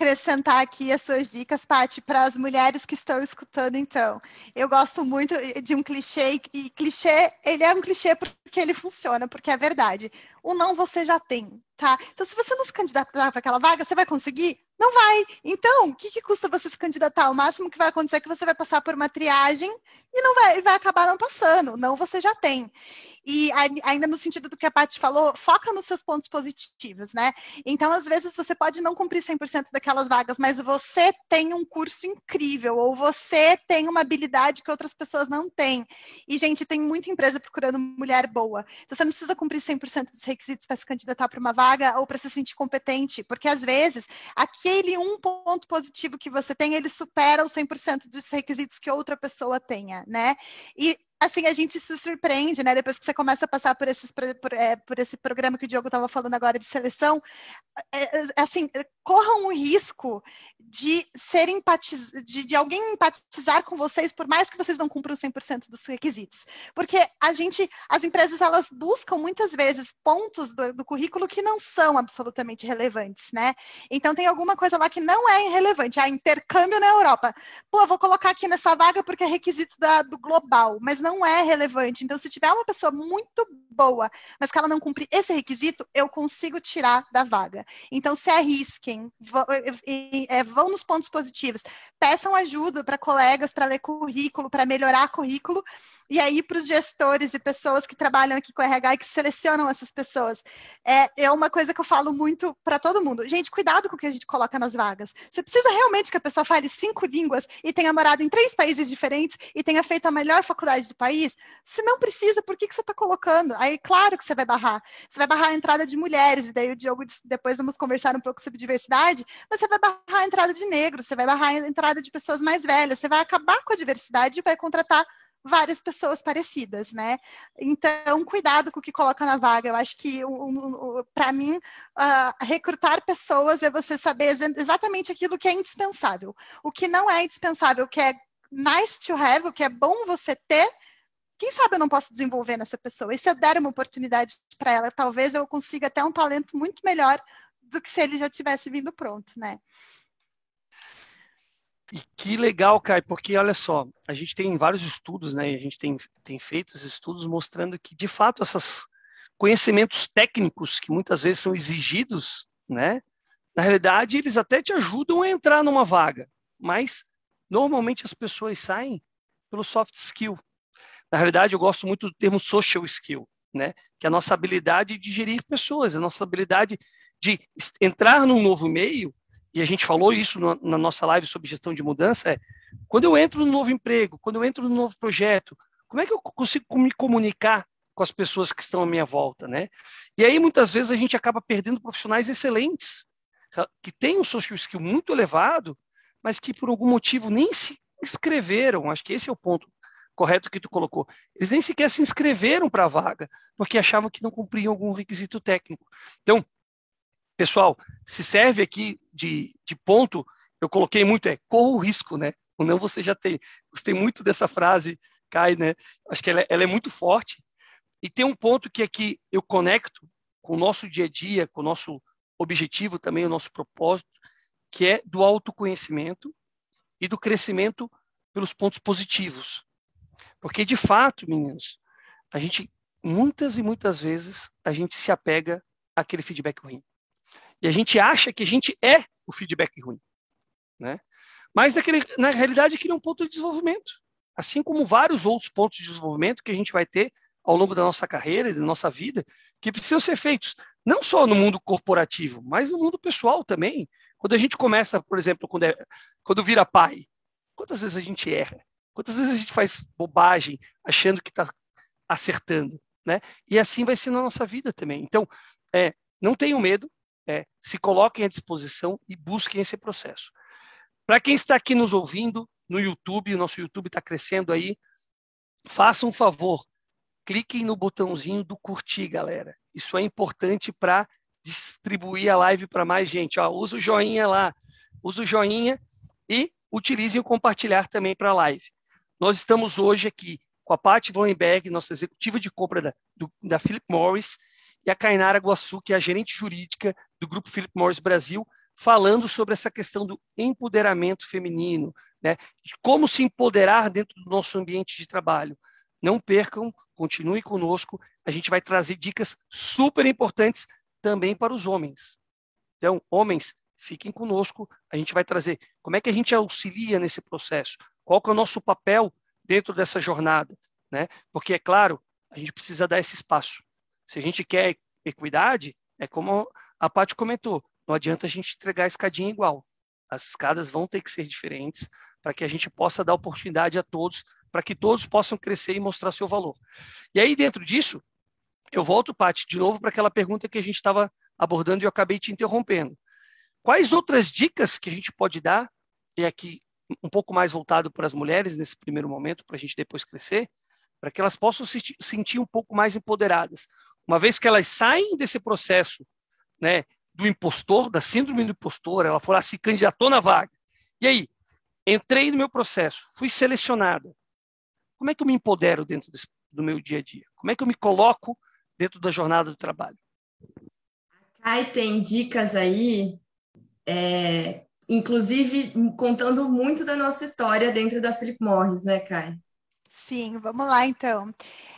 acrescentar aqui as suas dicas, Paty, para as mulheres que estão escutando, então. Eu gosto muito de um clichê, e clichê, ele é um clichê porque ele funciona, porque é verdade. O não você já tem, tá? Então, se você não se candidatar para aquela vaga, você vai conseguir? Não vai. Então, o que, que custa você se candidatar? O máximo que vai acontecer é que você vai passar por uma triagem e não vai, vai acabar não passando. Não você já tem. E ainda no sentido do que a Paty falou, foca nos seus pontos positivos, né? Então, às vezes, você pode não cumprir 100% daquelas vagas, mas você tem um curso incrível, ou você tem uma habilidade que outras pessoas não têm. E, gente, tem muita empresa procurando mulher boa. Então, você não precisa cumprir 100% dos requisitos para se candidatar para uma vaga ou para se sentir competente, porque, às vezes, aquele um ponto positivo que você tem, ele supera os 100% dos requisitos que outra pessoa tenha, né? E assim, a gente se surpreende, né? Depois que você começa a passar por, esses, por, é, por esse programa que o Diogo estava falando agora de seleção, é, é assim, corram o risco de ser empatiz... de, de, alguém empatizar com vocês, por mais que vocês não cumpram 100% dos requisitos. Porque a gente, as empresas, elas buscam muitas vezes pontos do, do currículo que não são absolutamente relevantes, né? Então, tem alguma coisa lá que não é irrelevante. Ah, intercâmbio na Europa. Pô, vou colocar aqui nessa vaga porque é requisito da, do global, mas não não é relevante. Então, se tiver uma pessoa muito boa, mas que ela não cumpre esse requisito, eu consigo tirar da vaga. Então, se arrisquem, vão, é, vão nos pontos positivos, peçam ajuda para colegas para ler currículo, para melhorar currículo, e aí para os gestores e pessoas que trabalham aqui com RH e que selecionam essas pessoas. É, é uma coisa que eu falo muito para todo mundo. Gente, cuidado com o que a gente coloca nas vagas. Você precisa realmente que a pessoa fale cinco línguas e tenha morado em três países diferentes e tenha feito a melhor faculdade país? Se não precisa, por que, que você está colocando? Aí, claro que você vai barrar. Você vai barrar a entrada de mulheres, e daí o Diogo depois vamos conversar um pouco sobre diversidade, mas você vai barrar a entrada de negros, você vai barrar a entrada de pessoas mais velhas, você vai acabar com a diversidade e vai contratar várias pessoas parecidas, né? Então, cuidado com o que coloca na vaga. Eu acho que, para mim, uh, recrutar pessoas é você saber exatamente aquilo que é indispensável. O que não é indispensável, o que é nice to have, o que é bom você ter, quem sabe eu não posso desenvolver nessa pessoa? E se eu der uma oportunidade para ela, talvez eu consiga até um talento muito melhor do que se ele já tivesse vindo pronto, né? E que legal, Kai, porque olha só, a gente tem vários estudos, né? A gente tem, tem feito estudos mostrando que, de fato, esses conhecimentos técnicos que muitas vezes são exigidos, né? Na realidade, eles até te ajudam a entrar numa vaga, mas normalmente as pessoas saem pelo soft skill. Na realidade, eu gosto muito do termo social skill, né? Que é a nossa habilidade de gerir pessoas, a nossa habilidade de entrar num novo meio e a gente falou isso na nossa live sobre gestão de mudança, é quando eu entro no novo emprego, quando eu entro no novo projeto, como é que eu consigo me comunicar com as pessoas que estão à minha volta, né? E aí muitas vezes a gente acaba perdendo profissionais excelentes, que têm um social skill muito elevado, mas que por algum motivo nem se inscreveram. Acho que esse é o ponto correto que tu colocou. Eles nem sequer se inscreveram para a vaga, porque achavam que não cumpriam algum requisito técnico. Então, Pessoal, se serve aqui de, de ponto, eu coloquei muito, é corra o risco, né? O não você já tem. Gostei muito dessa frase, Kai, né? Acho que ela, ela é muito forte. E tem um ponto que aqui eu conecto com o nosso dia a dia, com o nosso objetivo também, o nosso propósito, que é do autoconhecimento e do crescimento pelos pontos positivos. Porque, de fato, meninos, a gente, muitas e muitas vezes, a gente se apega àquele feedback ruim. E a gente acha que a gente é o feedback ruim. Né? Mas naquele, na realidade aquele é um ponto de desenvolvimento. Assim como vários outros pontos de desenvolvimento que a gente vai ter ao longo da nossa carreira e da nossa vida, que precisam ser feitos, não só no mundo corporativo, mas no mundo pessoal também. Quando a gente começa, por exemplo, quando, é, quando vira pai, quantas vezes a gente erra? Quantas vezes a gente faz bobagem achando que está acertando? Né? E assim vai ser na nossa vida também. Então, é, não tenham medo, é, se coloquem à disposição e busquem esse processo. Para quem está aqui nos ouvindo no YouTube, o nosso YouTube está crescendo aí, façam um favor, cliquem no botãozinho do curtir, galera. Isso é importante para distribuir a live para mais gente. Ó, usa o joinha lá, usa o joinha e utilizem o compartilhar também para a live. Nós estamos hoje aqui com a Paty Vollenberg, nossa executiva de compra da, do, da Philip Morris, e a Kainara Guaçu, que é a gerente jurídica do Grupo Philip Morris Brasil, falando sobre essa questão do empoderamento feminino, né? de como se empoderar dentro do nosso ambiente de trabalho. Não percam, continue conosco, a gente vai trazer dicas super importantes também para os homens. Então, homens, fiquem conosco, a gente vai trazer como é que a gente auxilia nesse processo, qual que é o nosso papel dentro dessa jornada, né? Porque, é claro, a gente precisa dar esse espaço. Se a gente quer equidade, é como a Paty comentou, não adianta a gente entregar a escadinha igual. As escadas vão ter que ser diferentes para que a gente possa dar oportunidade a todos, para que todos possam crescer e mostrar seu valor. E aí, dentro disso, eu volto, Paty, de novo para aquela pergunta que a gente estava abordando e eu acabei te interrompendo. Quais outras dicas que a gente pode dar, e aqui um pouco mais voltado para as mulheres nesse primeiro momento, para a gente depois crescer, para que elas possam se sentir um pouco mais empoderadas. Uma vez que elas saem desse processo né, do impostor, da síndrome do impostor, ela foi lá, se candidatou na vaga. E aí, entrei no meu processo, fui selecionada. Como é que eu me empodero dentro desse, do meu dia a dia? Como é que eu me coloco dentro da jornada do trabalho? A Kai tem dicas aí, é, inclusive contando muito da nossa história dentro da Philip Morris, né, Kai? Sim, vamos lá então.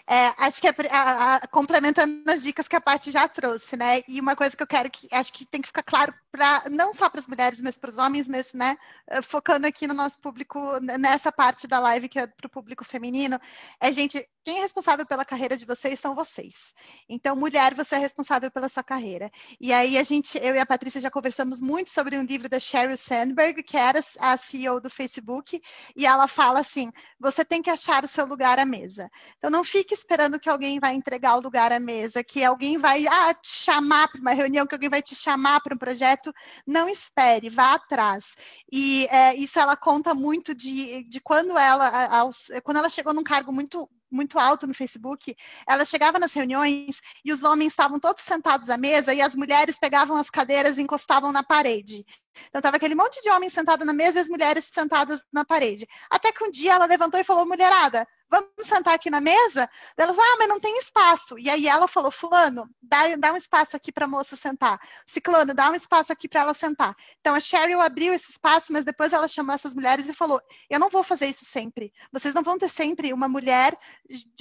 É, acho que a, a, complementando as dicas que a Paty já trouxe, né? E uma coisa que eu quero que acho que tem que ficar claro para não só para as mulheres, mas para os homens, mas né, eh, focando aqui no nosso público nessa parte da live que é para o público feminino, é gente, quem é responsável pela carreira de vocês são vocês. Então, mulher, você é responsável pela sua carreira. E aí a gente, eu e a Patrícia já conversamos muito sobre um livro da Sheryl Sandberg, que era a CEO do Facebook, e ela fala assim: você tem que achar o seu lugar à mesa. Então, não fique esperando que alguém vai entregar o lugar à mesa, que alguém vai ah, te chamar para uma reunião, que alguém vai te chamar para um projeto. Não espere, vá atrás. E é, isso ela conta muito de, de quando ela, quando ela chegou num cargo muito muito alto no Facebook, ela chegava nas reuniões e os homens estavam todos sentados à mesa e as mulheres pegavam as cadeiras e encostavam na parede. Então estava aquele monte de homens sentado na mesa e as mulheres sentadas na parede. Até que um dia ela levantou e falou: mulherada, vamos sentar aqui na mesa? Elas, ah, mas não tem espaço. E aí ela falou: Fulano, dá, dá um espaço aqui para a moça sentar. Ciclano, dá um espaço aqui para ela sentar. Então a Cheryl abriu esse espaço, mas depois ela chamou essas mulheres e falou: Eu não vou fazer isso sempre. Vocês não vão ter sempre uma mulher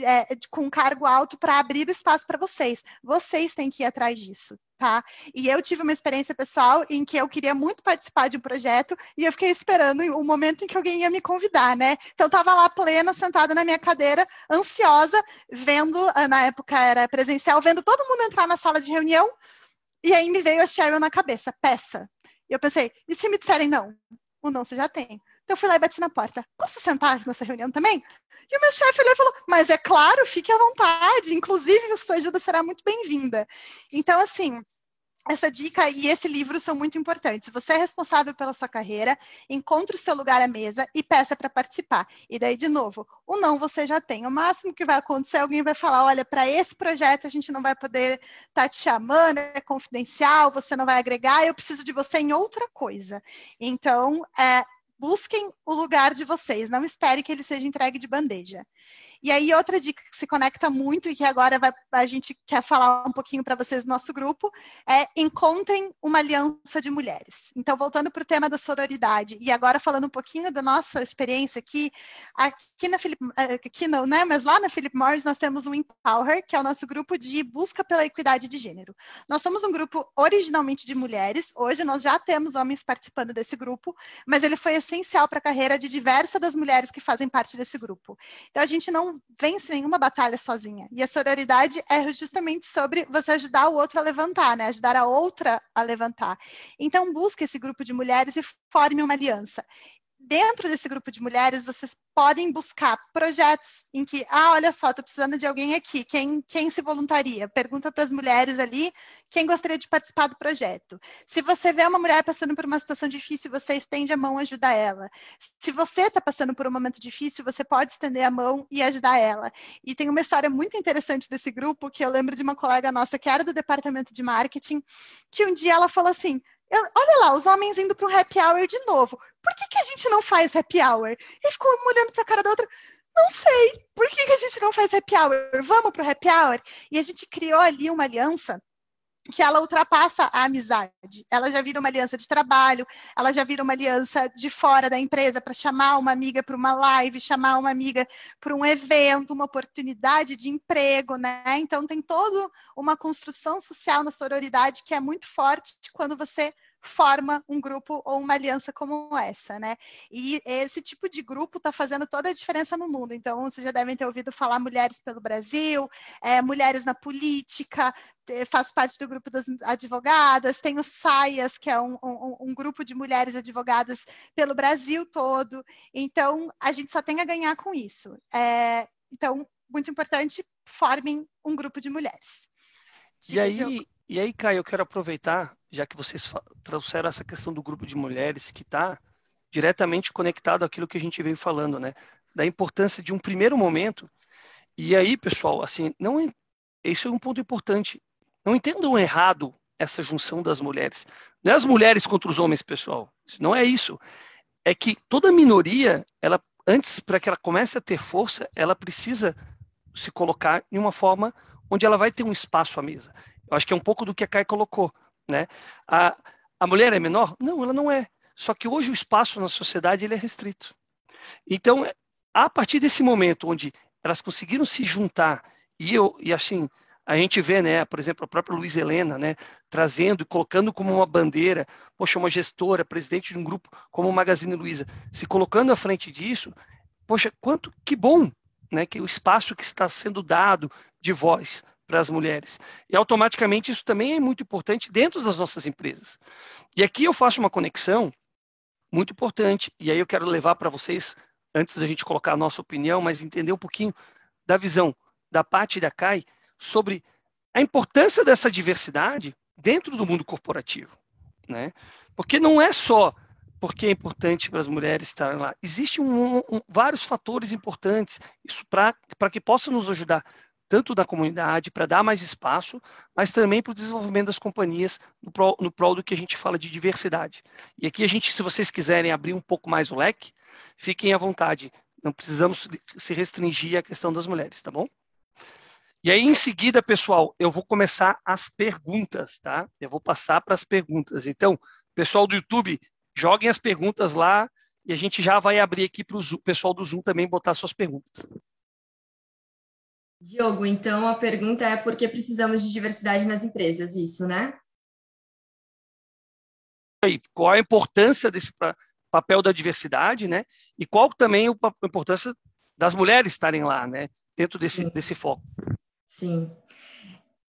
é, com um cargo alto para abrir o espaço para vocês. Vocês têm que ir atrás disso tá? E eu tive uma experiência pessoal em que eu queria muito participar de um projeto e eu fiquei esperando o momento em que alguém ia me convidar, né? Então estava lá plena, sentada na minha cadeira, ansiosa, vendo, ah, na época era presencial, vendo todo mundo entrar na sala de reunião, e aí me veio a Cheryl na cabeça, peça. E eu pensei, e se me disserem não? O não você já tem. Eu fui lá e bati na porta. Posso sentar nessa reunião também? E o meu chefe olhou e falou: Mas é claro, fique à vontade. Inclusive, sua ajuda será muito bem-vinda. Então, assim, essa dica e esse livro são muito importantes. Você é responsável pela sua carreira, encontre o seu lugar à mesa e peça para participar. E daí, de novo, o não você já tem. O máximo que vai acontecer, alguém vai falar: olha, para esse projeto a gente não vai poder estar tá te chamando, é confidencial, você não vai agregar, eu preciso de você em outra coisa. Então, é, busquem o lugar de vocês, não espere que ele seja entregue de bandeja. E aí, outra dica que se conecta muito e que agora vai, a gente quer falar um pouquinho para vocês no nosso grupo é encontrem uma aliança de mulheres. Então, voltando para o tema da sororidade, e agora falando um pouquinho da nossa experiência aqui, aqui na Philip, eh, aqui não, né? Mas lá na Philip Morris nós temos o Empower, que é o nosso grupo de busca pela equidade de gênero. Nós somos um grupo originalmente de mulheres, hoje nós já temos homens participando desse grupo, mas ele foi essencial para a carreira de diversas das mulheres que fazem parte desse grupo. Então, a gente não vence nenhuma batalha sozinha. E a sororidade é justamente sobre você ajudar o outro a levantar, né? Ajudar a outra a levantar. Então, busque esse grupo de mulheres e forme uma aliança dentro desse grupo de mulheres, vocês podem buscar projetos em que, ah, olha só, estou precisando de alguém aqui, quem, quem se voluntaria? Pergunta para as mulheres ali quem gostaria de participar do projeto. Se você vê uma mulher passando por uma situação difícil, você estende a mão e ajuda ela. Se você está passando por um momento difícil, você pode estender a mão e ajudar ela. E tem uma história muito interessante desse grupo, que eu lembro de uma colega nossa que era do departamento de marketing, que um dia ela falou assim, eu, olha lá, os homens indo para o happy hour de novo. Por que, que a gente não faz happy hour? Ele ficou olhando para a cara da outra. Não sei. Por que, que a gente não faz happy hour? Vamos para o happy hour? E a gente criou ali uma aliança que ela ultrapassa a amizade. Ela já vira uma aliança de trabalho, ela já vira uma aliança de fora da empresa para chamar uma amiga para uma live, chamar uma amiga para um evento, uma oportunidade de emprego, né? Então tem toda uma construção social na sororidade que é muito forte quando você forma um grupo ou uma aliança como essa, né? E esse tipo de grupo está fazendo toda a diferença no mundo. Então, vocês já devem ter ouvido falar Mulheres pelo Brasil, é, Mulheres na Política, faço parte do grupo das advogadas, tenho Saias, que é um, um, um grupo de mulheres advogadas pelo Brasil todo. Então, a gente só tem a ganhar com isso. É, então, muito importante, formem um grupo de mulheres. E aí, e aí, Caio, eu quero aproveitar, já que vocês trouxeram essa questão do grupo de mulheres que está diretamente conectado àquilo que a gente vem falando, né? Da importância de um primeiro momento E aí, pessoal, assim, não isso é um ponto importante. Não entendam errado essa junção das mulheres. Não é as mulheres contra os homens, pessoal. Não é isso. É que toda minoria, ela antes para que ela comece a ter força, ela precisa se colocar em uma forma onde ela vai ter um espaço à mesa. Eu acho que é um pouco do que a Kai colocou, né? A, a mulher é menor? Não, ela não é. Só que hoje o espaço na sociedade ele é restrito. Então, a partir desse momento onde elas conseguiram se juntar e eu e assim a gente vê, né, por exemplo, a própria Luiz Helena, né, trazendo e colocando como uma bandeira, poxa, uma gestora, presidente de um grupo como o Magazine Luiza, se colocando à frente disso, poxa, quanto que bom, né, que o espaço que está sendo dado de voz para as mulheres. E automaticamente isso também é muito importante dentro das nossas empresas. E aqui eu faço uma conexão muito importante, e aí eu quero levar para vocês, antes da gente colocar a nossa opinião, mas entender um pouquinho da visão da Paty e da Kai, sobre a importância dessa diversidade dentro do mundo corporativo, né? Porque não é só porque é importante para as mulheres estarem lá. Existem um, um, vários fatores importantes para que possa nos ajudar tanto da comunidade para dar mais espaço, mas também para o desenvolvimento das companhias no prol, no prol do que a gente fala de diversidade. E aqui a gente, se vocês quiserem abrir um pouco mais o leque, fiquem à vontade. Não precisamos se restringir à questão das mulheres, tá bom? E aí, em seguida, pessoal, eu vou começar as perguntas, tá? Eu vou passar para as perguntas. Então, pessoal do YouTube, joguem as perguntas lá e a gente já vai abrir aqui para o pessoal do Zoom também botar suas perguntas. Diogo, então a pergunta é por que precisamos de diversidade nas empresas, isso, né? Qual a importância desse papel da diversidade, né? E qual também a importância das mulheres estarem lá, né? Dentro desse, desse foco. Sim.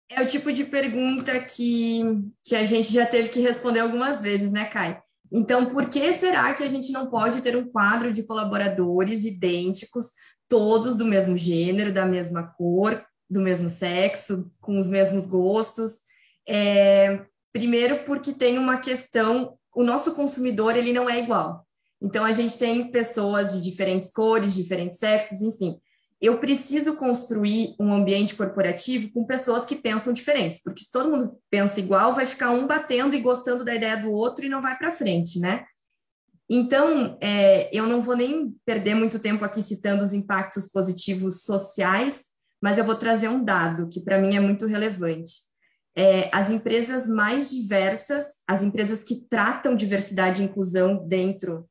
É o tipo de pergunta que, que a gente já teve que responder algumas vezes, né, Kai? Então, por que será que a gente não pode ter um quadro de colaboradores idênticos, todos do mesmo gênero, da mesma cor, do mesmo sexo, com os mesmos gostos? É, primeiro, porque tem uma questão, o nosso consumidor ele não é igual. Então, a gente tem pessoas de diferentes cores, diferentes sexos, enfim eu preciso construir um ambiente corporativo com pessoas que pensam diferentes, porque se todo mundo pensa igual, vai ficar um batendo e gostando da ideia do outro e não vai para frente, né? Então, é, eu não vou nem perder muito tempo aqui citando os impactos positivos sociais, mas eu vou trazer um dado que para mim é muito relevante. É, as empresas mais diversas, as empresas que tratam diversidade e inclusão dentro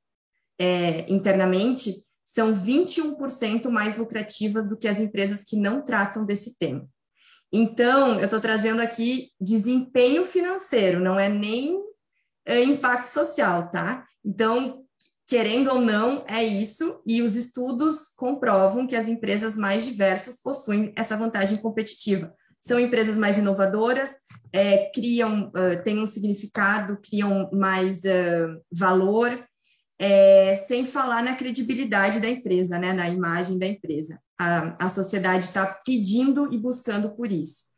é, internamente, são 21% mais lucrativas do que as empresas que não tratam desse tema. Então, eu estou trazendo aqui desempenho financeiro, não é nem é, impacto social, tá? Então, querendo ou não, é isso, e os estudos comprovam que as empresas mais diversas possuem essa vantagem competitiva. São empresas mais inovadoras, é, criam, uh, têm um significado, criam mais uh, valor, é, sem falar na credibilidade da empresa, né, na imagem da empresa. A, a sociedade está pedindo e buscando por isso.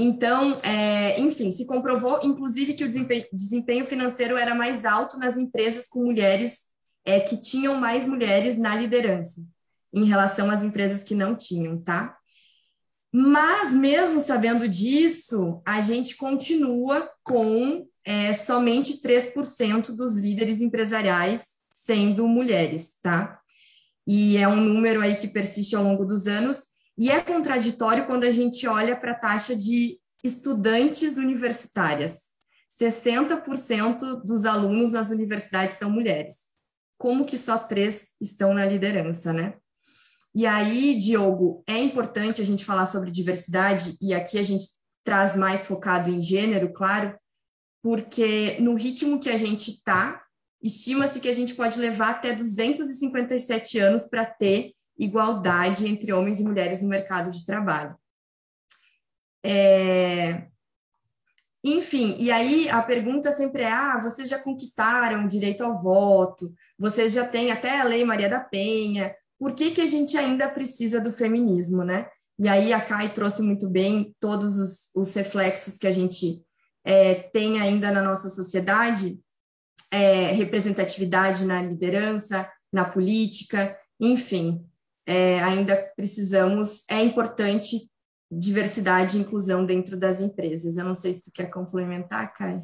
Então, é, enfim, se comprovou, inclusive, que o desempenho, financeiro era mais alto nas empresas com mulheres é, que tinham mais mulheres na liderança, em relação às empresas que não tinham, tá? Mas, mesmo sabendo disso, a gente continua com é, somente 3% dos líderes empresariais sendo mulheres, tá? E é um número aí que persiste ao longo dos anos, e é contraditório quando a gente olha para a taxa de estudantes universitárias. 60% dos alunos nas universidades são mulheres. Como que só três estão na liderança, né? E aí, Diogo, é importante a gente falar sobre diversidade, e aqui a gente traz mais focado em gênero, claro, porque no ritmo que a gente está, estima-se que a gente pode levar até 257 anos para ter igualdade entre homens e mulheres no mercado de trabalho. É... Enfim, e aí a pergunta sempre é: ah, vocês já conquistaram o direito ao voto, vocês já têm até a Lei Maria da Penha, por que, que a gente ainda precisa do feminismo, né? E aí a Kai trouxe muito bem todos os, os reflexos que a gente é, tem ainda na nossa sociedade é, representatividade na liderança, na política, enfim. É, ainda precisamos, é importante diversidade e inclusão dentro das empresas. Eu não sei se tu quer complementar, Kai.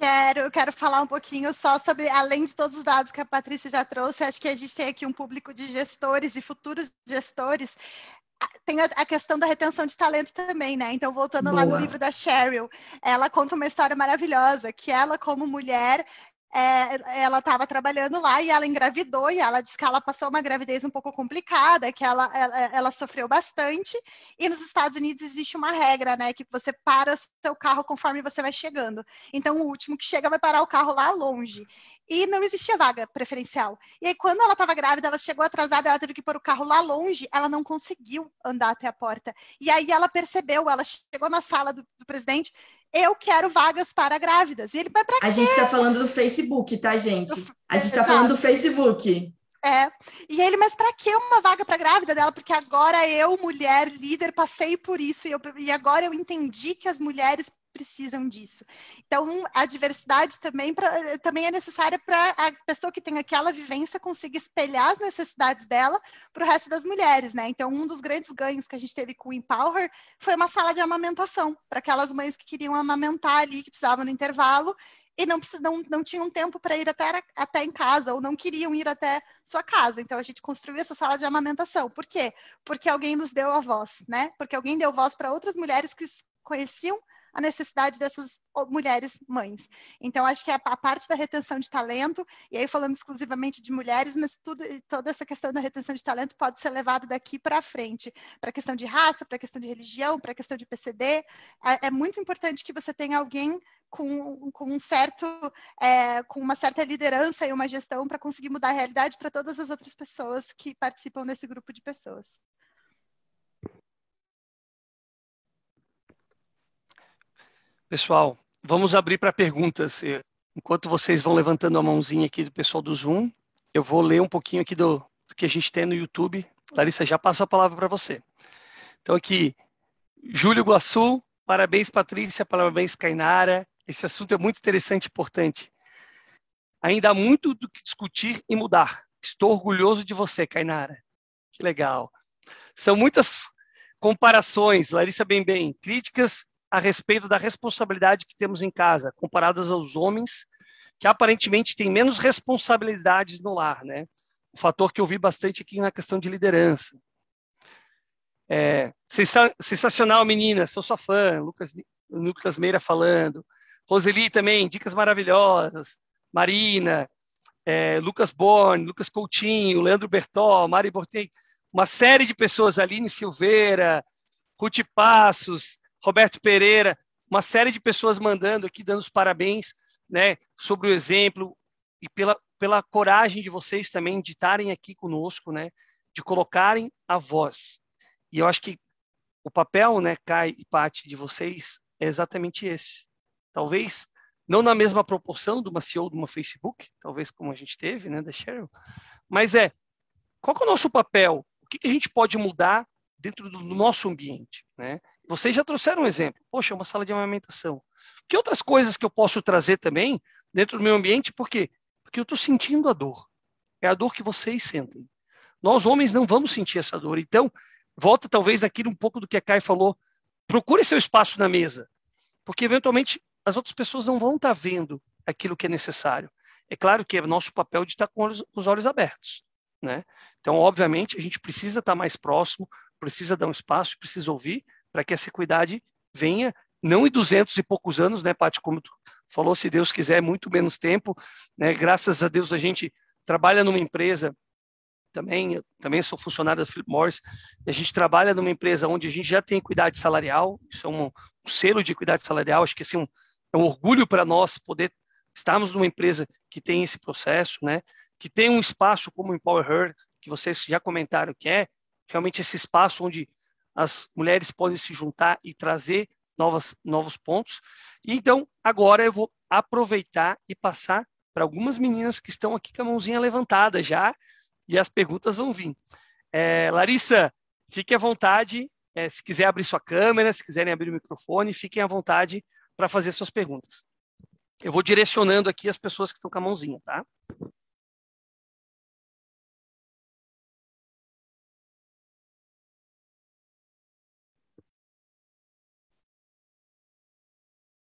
Quero, quero falar um pouquinho só sobre, além de todos os dados que a Patrícia já trouxe, acho que a gente tem aqui um público de gestores e futuros gestores. Tem a, questão da retenção de talento também, né? Então, voltando Boa. lá no livro da Cheryl, ela conta uma história maravilhosa, que ela, como mulher, é, ela estava trabalhando lá e ela engravidou e ela disse que ela passou uma gravidez um pouco complicada, que ela, ela, ela, sofreu bastante. E nos Estados Unidos existe uma regra, né, que você para seu carro conforme você vai chegando. Então o último que chega vai parar o carro lá longe. E não existia vaga preferencial. E aí quando ela estava grávida, ela chegou atrasada, ela teve que pôr o carro lá longe, ela não conseguiu andar até a porta. E aí ela percebeu, ela chegou na sala do, do presidente eu quero vagas para grávidas. E ele vai para A gente está falando do Facebook, tá, gente? A gente está falando do Facebook. É. E ele, mas para que uma vaga para grávida dela? Porque agora eu, mulher líder, passei por isso e, eu, e agora eu entendi que as mulheres precisam disso. Então, a diversidade também, pra, também é necessária para a pessoa que tem aquela vivência conseguir espelhar as necessidades dela para o resto das mulheres, né? Então, um dos grandes ganhos que a gente teve com o Empower foi uma sala de amamentação para aquelas mães que queriam amamentar ali, que precisavam no intervalo e não, não, não tinham tempo para ir até, até em casa ou não queriam ir até sua casa. Então a gente construiu essa sala de amamentação. Por quê? Porque alguém nos deu a voz, né? Porque alguém deu voz para outras mulheres que conheciam a necessidade dessas mulheres mães. Então, acho que a, a, parte da retenção de talento, e aí falando exclusivamente de mulheres, mas tudo, toda essa questão da retenção de talento pode ser levada daqui para frente, para a questão de raça, para a questão de religião, para a questão de PCD. É, é, muito importante que você tenha alguém com, com um certo, é, com uma certa liderança e uma gestão para conseguir mudar a realidade para todas as outras pessoas que participam desse grupo de pessoas. Pessoal, vamos abrir para perguntas. Enquanto vocês vão levantando a mãozinha aqui do pessoal do Zoom, eu vou ler um pouquinho aqui do, do que a gente tem no YouTube. Larissa, já passo a palavra para você. Então aqui, Júlio Guaçu, parabéns Patrícia, parabéns Cainara. Esse assunto é muito interessante e importante. Ainda há muito do que discutir e mudar. Estou orgulhoso de você, Cainara. Que legal. São muitas comparações, Larissa bem bem, críticas a respeito da responsabilidade que temos em casa, comparadas aos homens, que aparentemente têm menos responsabilidades no lar, né? Um fator que eu vi bastante aqui na questão de liderança. É, sensacional, menina, sou sua fã. Lucas, Lucas Meira falando. Roseli também, dicas maravilhosas. Marina, é, Lucas Borne, Lucas Coutinho, Leandro Bertol, Mari Bortei, uma série de pessoas, Aline Silveira, Ruti Passos, Roberto Pereira, uma série de pessoas mandando aqui, dando os parabéns né, sobre o exemplo e pela, pela coragem de vocês também de estarem aqui conosco, né, de colocarem a voz. E eu acho que o papel, né, Kai e Pati, de vocês é exatamente esse. Talvez não na mesma proporção de uma CEO de uma Facebook, talvez como a gente teve, né, da Cheryl, mas é qual é o nosso papel? O que, que a gente pode mudar dentro do nosso ambiente, né? Vocês já trouxeram um exemplo. Poxa, uma sala de amamentação. Que outras coisas que eu posso trazer também dentro do meu ambiente? Por quê? Porque eu estou sentindo a dor. É a dor que vocês sentem. Nós, homens, não vamos sentir essa dor. Então, volta talvez naquilo um pouco do que a Kai falou. Procure seu espaço na mesa. Porque, eventualmente, as outras pessoas não vão estar tá vendo aquilo que é necessário. É claro que é nosso papel de estar tá com os olhos abertos. Né? Então, obviamente, a gente precisa estar tá mais próximo, precisa dar um espaço, precisa ouvir, para que essa equidade venha, não em 200 e poucos anos, né, Paty, como tu falou, se Deus quiser, muito menos tempo, né, graças a Deus a gente trabalha numa empresa também, também sou funcionário da Philip Morris, a gente trabalha numa empresa onde a gente já tem equidade salarial, isso é um, um selo de equidade salarial, acho que assim, um, é um orgulho para nós poder estarmos numa empresa que tem esse processo, né, que tem um espaço como o Empower Her, que vocês já comentaram que é realmente esse espaço onde as mulheres podem se juntar e trazer novas, novos pontos. Então, agora eu vou aproveitar e passar para algumas meninas que estão aqui com a mãozinha levantada já, e as perguntas vão vir. É, Larissa, fique à vontade, é, se quiser abrir sua câmera, se quiserem abrir o microfone, fiquem à vontade para fazer suas perguntas. Eu vou direcionando aqui as pessoas que estão com a mãozinha, tá?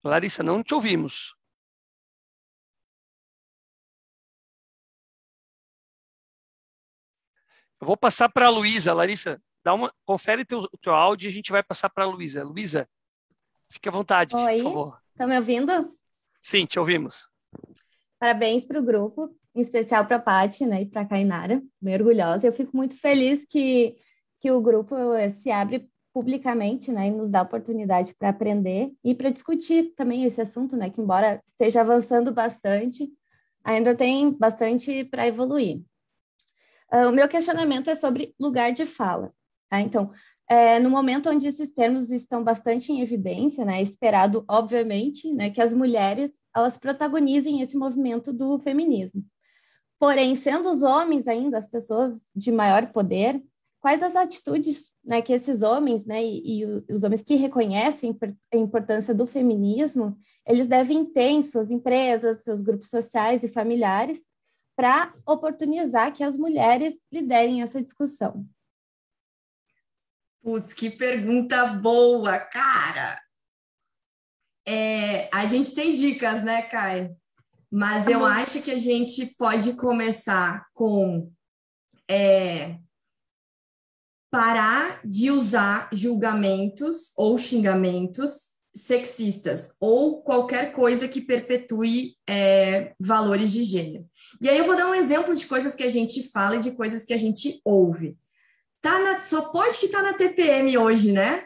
Larissa, não te ouvimos. Eu vou passar para a Luísa. Larissa, dá uma, confere teu, teu áudio e a gente vai passar para a Luísa. Luísa, fique à vontade, Oi, por favor. Estão me ouvindo? Sim, te ouvimos. Parabéns para o grupo, em especial para a Paty né, e para a Kainara, bem orgulhosa. Eu fico muito feliz que, que o grupo se abre publicamente né, e nos dá oportunidade para aprender e para discutir também esse assunto, né, que embora esteja avançando bastante, ainda tem bastante para evoluir. Uh, o meu questionamento é sobre lugar de fala. Tá? Então, é, no momento onde esses termos estão bastante em evidência, né, é esperado, obviamente, né, que as mulheres elas protagonizem esse movimento do feminismo. Porém, sendo os homens ainda as pessoas de maior poder, quais as atitudes né, que esses homens, né, e, e, os homens que reconhecem a importância do feminismo, eles devem ter em suas empresas, seus grupos sociais e familiares, para oportunizar que as mulheres liderem essa discussão? Putz, que pergunta boa, cara! É, a gente tem dicas, né, Kai? Mas eu acho que a gente pode começar com é, parar de usar julgamentos ou xingamentos sexistas ou qualquer coisa que perpetue é, valores de gênero. E aí eu vou dar um exemplo de coisas que a gente fala e de coisas que a gente ouve. Tá na, só pode que tá na TPM hoje, né?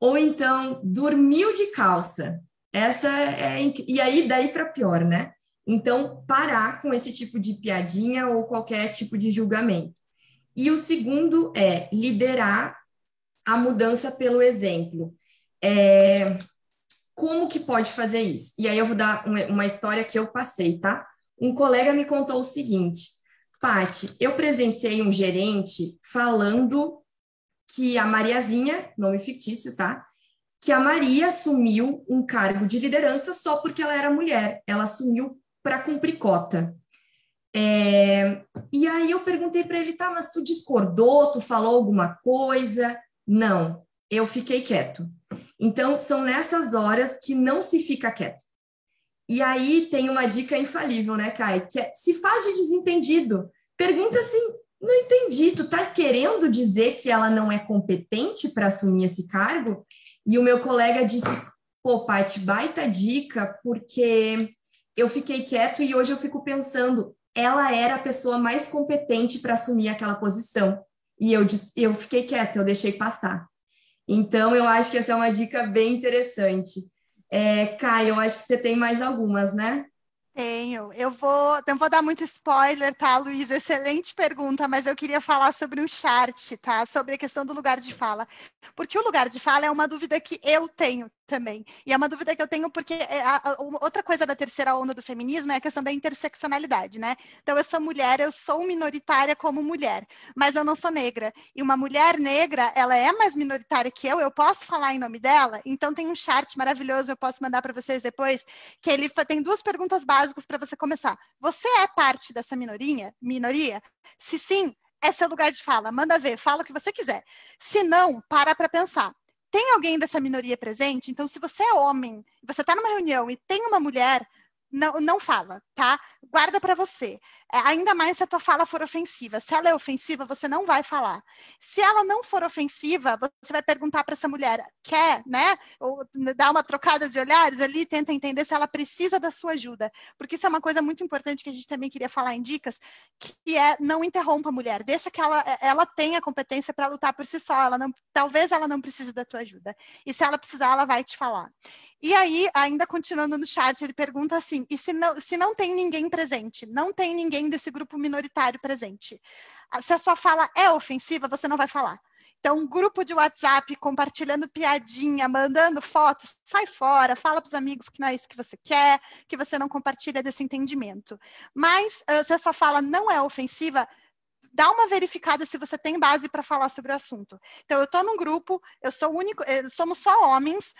Ou então dormiu de calça. Essa é e aí daí para pior, né? Então parar com esse tipo de piadinha ou qualquer tipo de julgamento. E o segundo é liderar a mudança pelo exemplo. É, como que pode fazer isso? E aí eu vou dar uma, história que eu passei, tá? Um colega me contou o seguinte: Pati, eu presenciei um gerente falando que a Mariazinha, nome fictício, tá? Que a Maria assumiu um cargo de liderança só porque ela era mulher. Ela assumiu para cumprir cota. É... E aí eu perguntei para ele, tá, mas tu discordou, tu falou alguma coisa? Não, eu fiquei quieto. Então, são nessas horas que não se fica quieto. E aí tem uma dica infalível, né, Kai? Que é, se faz de desentendido. Pergunta assim, não entendi, tu tá querendo dizer que ela não é competente para assumir esse cargo? E o meu colega disse, pô, Paty, baita dica, porque eu fiquei quieto e hoje eu fico pensando, ela era a pessoa mais competente para assumir aquela posição. E eu, eu fiquei quieta, eu deixei passar. Então, eu acho que essa é uma dica bem interessante. É, Caio, eu acho que você tem mais algumas, né? Tenho. Eu vou, não vou dar muito spoiler, tá, Luiz? Excelente pergunta, mas eu queria falar sobre o chart, tá? Sobre a questão do lugar de fala. Porque o lugar de fala é uma dúvida que eu tenho também. E é uma dúvida que eu tenho porque é a, a, outra coisa da terceira onda do feminismo é a questão da interseccionalidade, né? Então, eu sou mulher, eu sou minoritária como mulher, mas eu não sou negra. E uma mulher negra, ela é mais minoritária que eu, eu posso falar em nome dela? Então, tem um chart maravilhoso, eu posso mandar para vocês depois, que ele tem duas perguntas básicas para você começar. Você é parte dessa minoria? Minoria? Se sim, é seu lugar de fala. Manda ver, fala o que você quiser. Se não, para para pensar tem alguém dessa minoria presente? Então, se você é homem, você está numa reunião e tem uma mulher, não, não fala, tá? Guarda para você. É, ainda mais se a tua fala for ofensiva. Se ela é ofensiva, você não vai falar. Se ela não for ofensiva, você vai perguntar para essa mulher, quer, né? Ou dar uma trocada de olhares ali, tenta entender se ela precisa da sua ajuda. Porque isso é uma coisa muito importante que a gente também queria falar em dicas, que é não interrompa a mulher. Deixa que ela, ela tenha competência para lutar por si só. Ela não, talvez ela não precise da tua ajuda. E se ela precisar, ela vai te falar. E aí, ainda continuando no chat, ele pergunta assim: e se não, se não tem ninguém presente? Não tem ninguém desse grupo minoritário presente. Se a sua fala é ofensiva, você não vai falar. Então, um grupo de WhatsApp compartilhando piadinha, mandando fotos, sai fora, fala para os amigos que não é isso que você quer, que você não compartilha desse entendimento. Mas, se a sua fala não é ofensiva, dá uma verificada se você tem base para falar sobre o assunto. Então, eu estou num grupo, eu sou único, somos só homens,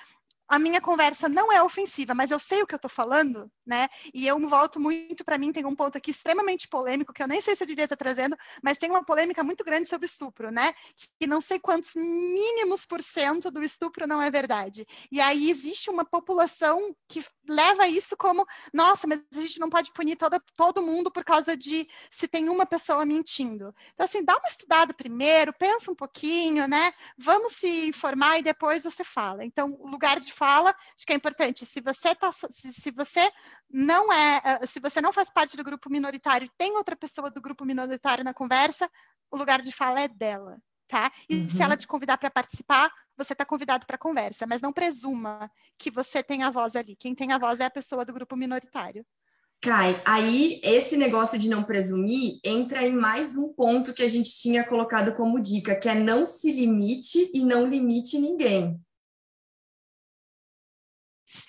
a minha conversa não é ofensiva, mas eu sei o que eu estou falando, né? E eu volto muito para mim, tem um ponto aqui extremamente polêmico, que eu nem sei se eu devia estar trazendo, mas tem uma polêmica muito grande sobre estupro, né? Que não sei quantos mínimos por cento do estupro não é verdade. E aí existe uma população que leva isso como, nossa, mas a gente não pode punir toda, todo mundo por causa de se tem uma pessoa mentindo. Então, assim, dá uma estudada primeiro, pensa um pouquinho, né? Vamos se informar e depois você fala. Então, o lugar de fala, acho que é importante. Se você tá, se, se você não é, eh, se você não faz parte do grupo minoritário, tem outra pessoa do grupo minoritário na conversa, o lugar de fala é dela, tá? E uhum. se ela te convidar para participar, você está convidado para a conversa, mas não presuma que você tem a voz ali. Quem tem a voz é a pessoa do grupo minoritário. Kai, aí esse negócio de não presumir entra em mais um ponto que a gente tinha colocado como dica, que é não se limite e não limite ninguém.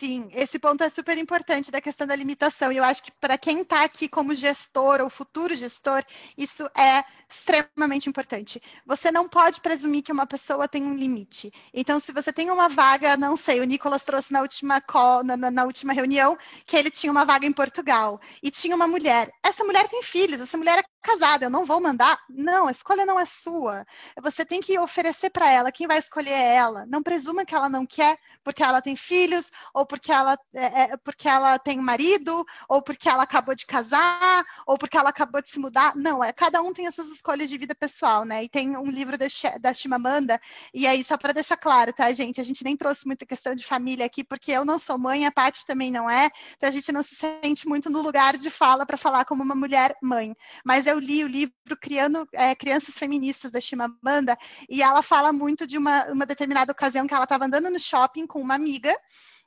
Sim, esse ponto é super importante da questão da limitação. E eu acho que para quem está aqui como gestor ou futuro gestor, isso é extremamente importante. Você não pode presumir que uma pessoa tem um limite. Então, se você tem uma vaga, não sei, o Nicolas trouxe na última, call, na, na última reunião que ele tinha uma vaga em Portugal e tinha uma mulher. Essa mulher tem filhos, essa mulher é casada, eu não vou mandar. Não, a escolha não é sua. Você tem que oferecer para ela, quem vai escolher é ela. Não presuma que ela não quer porque ela tem filhos, ou porque ela, é, é, porque ela tem marido, ou porque ela acabou de casar, ou porque ela acabou de se mudar. Não, é cada um tem as suas escolhas de vida pessoal, né? E tem um livro da, da Chimamanda, e aí, só para deixar claro, tá, gente? A gente nem trouxe muita questão de família aqui, porque eu não sou mãe, a Paty também não é, então a gente não se sente muito no lugar de fala para falar como uma mulher mãe. Mas eu li o livro Criando é, Crianças Feministas da Chimamanda, e ela fala muito de uma, uma determinada ocasião que ela estava andando no shopping com uma amiga,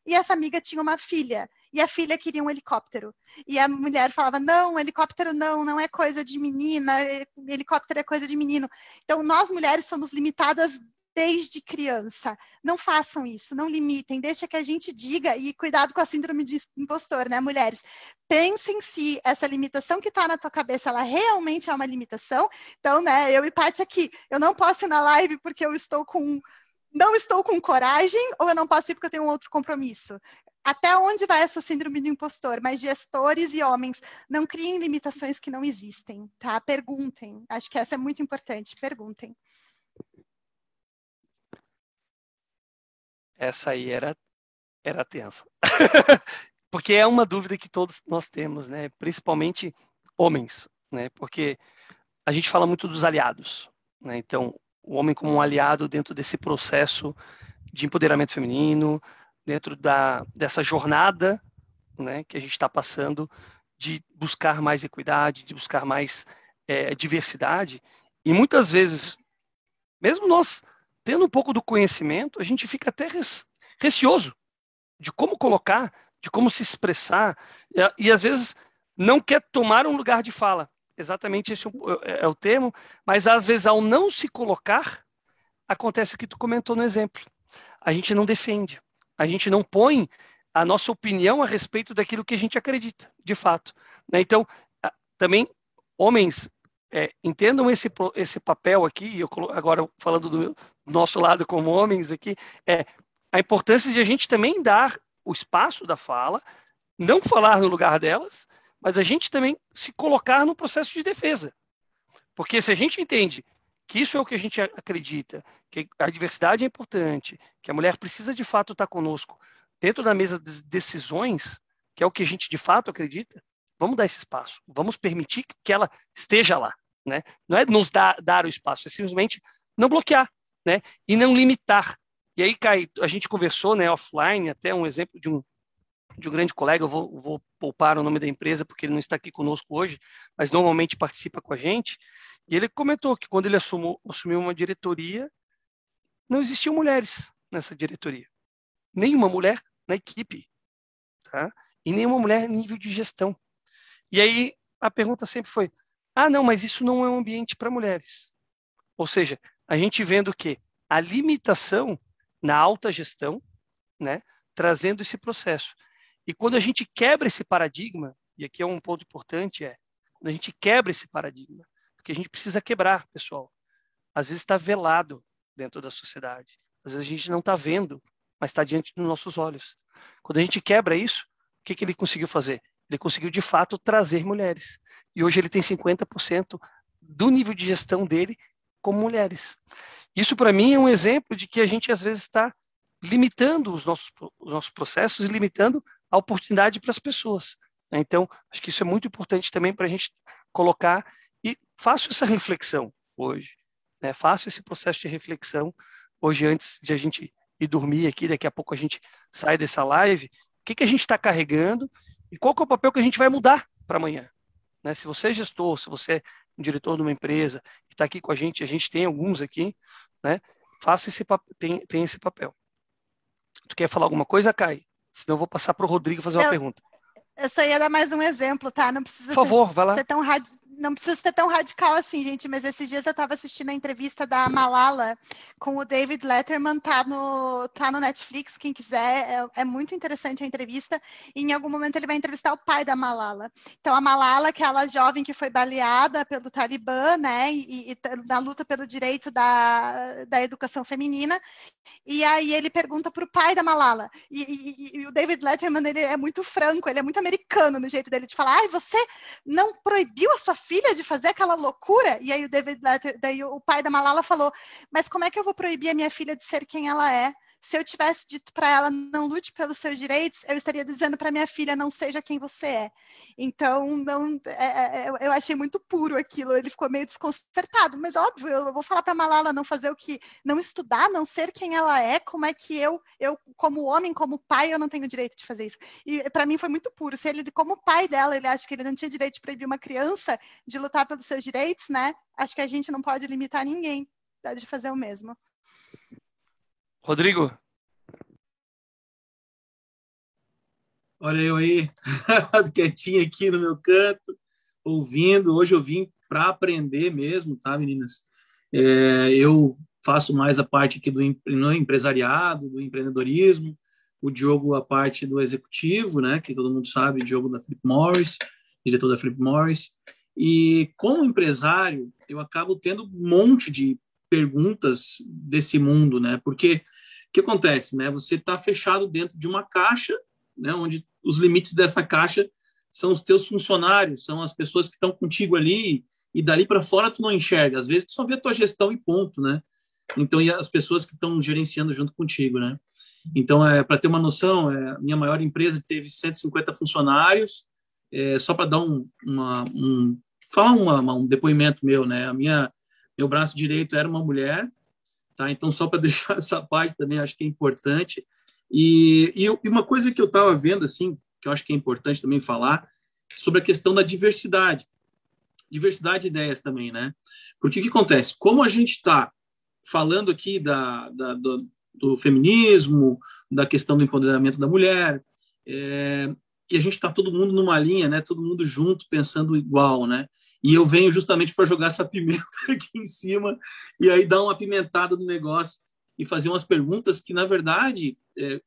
e essa amiga tinha uma filha, e a filha queria um helicóptero. E a mulher falava: não, helicóptero não, não é coisa de menina, helicóptero é coisa de menino. Então, nós mulheres somos limitadas desde criança. Não façam isso, não limitem, deixa que a gente diga e cuidado com a síndrome de impostor, né, mulheres? Pensem se essa limitação que está na tua cabeça, ela realmente é uma limitação. Então, né, eu e Paty aqui, eu não posso ir na live porque eu estou com não estou com coragem ou eu não posso ir porque eu tenho um outro compromisso. Até onde vai essa síndrome do impostor? Mas gestores e homens não criem limitações que não existem, tá? Perguntem. Acho que essa é muito importante. Perguntem. Essa aí era era tensa. porque é uma dúvida que todos nós temos, né? Principalmente homens, né? Porque a gente fala muito dos aliados, né? Então, o homem como um aliado dentro desse processo de empoderamento feminino, dentro da, dessa jornada né, que a gente está passando de buscar mais equidade, de buscar mais é, diversidade. E muitas vezes, mesmo nós tendo um pouco do conhecimento, a gente fica até receoso de como colocar, de como se expressar, e, e às vezes não quer tomar um lugar de fala exatamente esse é, é o termo, mas às vezes ao não se colocar, acontece o que tu comentou no exemplo. A gente não defende, a gente não põe a nossa opinião a respeito daquilo que a gente acredita, de fato. Né? Então, também, homens, é, entendam esse, esse papel aqui, eu agora falando do nosso lado como homens aqui, é a importância de a gente também dar o espaço da fala, não falar no lugar delas, mas a gente também se colocar no processo de defesa. Porque se a gente entende que isso é o que a gente acredita, que a diversidade é importante, que a mulher precisa de fato estar conosco dentro da mesa de decisões, que é o que a gente de fato acredita, vamos dar esse espaço, vamos permitir que ela esteja lá. Né? Não é nos dar, dar o espaço, é simplesmente não bloquear né? e não limitar. E aí, Kai, a gente conversou né, offline, até um exemplo de um, de um grande colega, eu vou, vou, poupar o nome da empresa porque ele não está aqui conosco hoje, mas normalmente participa com a gente. E ele comentou que quando ele assumiu, assumiu uma diretoria, não existiam mulheres nessa diretoria. Nenhuma mulher na equipe. Tá? E nenhuma mulher nível de gestão. E aí a pergunta sempre foi: ah, não, mas isso não é um ambiente para mulheres. Ou seja, a gente vendo que a limitação na alta gestão, né, trazendo esse processo. E quando a gente quebra esse paradigma, e aqui é um ponto importante, é quando a gente quebra esse paradigma, porque a gente precisa quebrar, pessoal. Às vezes está velado dentro da sociedade. Às vezes a gente não está vendo mas está diante dos nossos olhos. Quando a gente quebra isso, o que, que ele conseguiu fazer? Ele conseguiu, de fato, trazer mulheres. E hoje ele tem 50% do nível de gestão dele como mulheres. Isso, para mim, é um exemplo de que a gente, às vezes, está limitando os nossos, os nossos processos e limitando a oportunidade para as pessoas. Né? Então, acho que isso é muito importante também para a gente colocar e faço essa reflexão hoje. Né? Faço esse processo de reflexão hoje antes de a gente ir dormir aqui, daqui a pouco a gente sai dessa live. O que, que a gente está carregando e qual é o papel que a gente vai mudar para amanhã? Né? Se você é gestor, se você é um diretor de uma empresa que está aqui com a gente, a gente tem alguns aqui, né? Faça esse tem, tem esse papel. Tu quer falar alguma coisa, Kai? Senão eu vou passar para o Rodrigo fazer uma eu, pergunta. Só ia dar mais um exemplo, tá? Não precisa Por favor, vai lá. ser tão não precisa ser tão radical assim, gente, mas esses dias eu estava assistindo a entrevista da Malala com o David Letterman, tá no, tá no Netflix, quem quiser, é, é, muito interessante a entrevista, e em algum momento ele vai entrevistar o pai da Malala. Então, a Malala, aquela jovem que foi baleada pelo Talibã, né, e, e na luta pelo direito da, da educação feminina, e aí ele pergunta para o pai da Malala, e, e, e, o David Letterman, ele é muito franco, ele é muito americano no jeito dele de falar, ai, você não proibiu a sua filha de fazer aquela loucura? E aí o David daí o pai da Malala falou: Mas como é que eu vou proibir a minha filha de ser quem ela é? Se eu tivesse dito para ela não lute pelos seus direitos, eu estaria dizendo para minha filha não seja quem você é. Então, não, é, é, eu achei muito puro aquilo. Ele ficou meio desconcertado, mas óbvio, eu vou falar para Malala não fazer o que, não estudar, não ser quem ela é. Como é que eu, eu como homem, como pai, eu não tenho direito de fazer isso? E para mim foi muito puro. Se ele, como pai dela, ele acha que ele não tinha direito de proibir uma criança de lutar pelos seus direitos, né? Acho que a gente não pode limitar ninguém de fazer o mesmo. Rodrigo. Olha eu aí, quietinho aqui no meu canto, ouvindo. Hoje eu vim para aprender mesmo, tá, meninas? É, eu faço mais a parte aqui do empresariado, do empreendedorismo, o Diogo a parte do executivo, né, que todo mundo sabe, Diogo da Philip Morris, diretor da Philip Morris. E como empresário, eu acabo tendo um monte de perguntas desse mundo, né? Porque o que acontece, né? Você está fechado dentro de uma caixa, né? Onde os limites dessa caixa são os teus funcionários, são as pessoas que estão contigo ali e dali para fora tu não enxerga. Às vezes tu só vê a tua gestão e ponto, né? Então e as pessoas que estão gerenciando junto contigo, né? Então é para ter uma noção, é, minha maior empresa teve 150 funcionários. É, só para dar um, uma, um falar uma, um depoimento meu, né? A minha meu braço direito era uma mulher, tá? Então, só para deixar essa parte também, acho que é importante. E, e, e uma coisa que eu estava vendo, assim, que eu acho que é importante também falar, sobre a questão da diversidade. Diversidade de ideias também, né? Porque o que acontece? Como a gente está falando aqui da, da do, do, feminismo, da questão do empoderamento da mulher, é, e a gente está todo mundo numa linha, né? Todo mundo junto, pensando igual, né? E eu venho justamente para jogar essa pimenta aqui em cima e aí dar uma pimentada no negócio e fazer umas perguntas que, na verdade, é,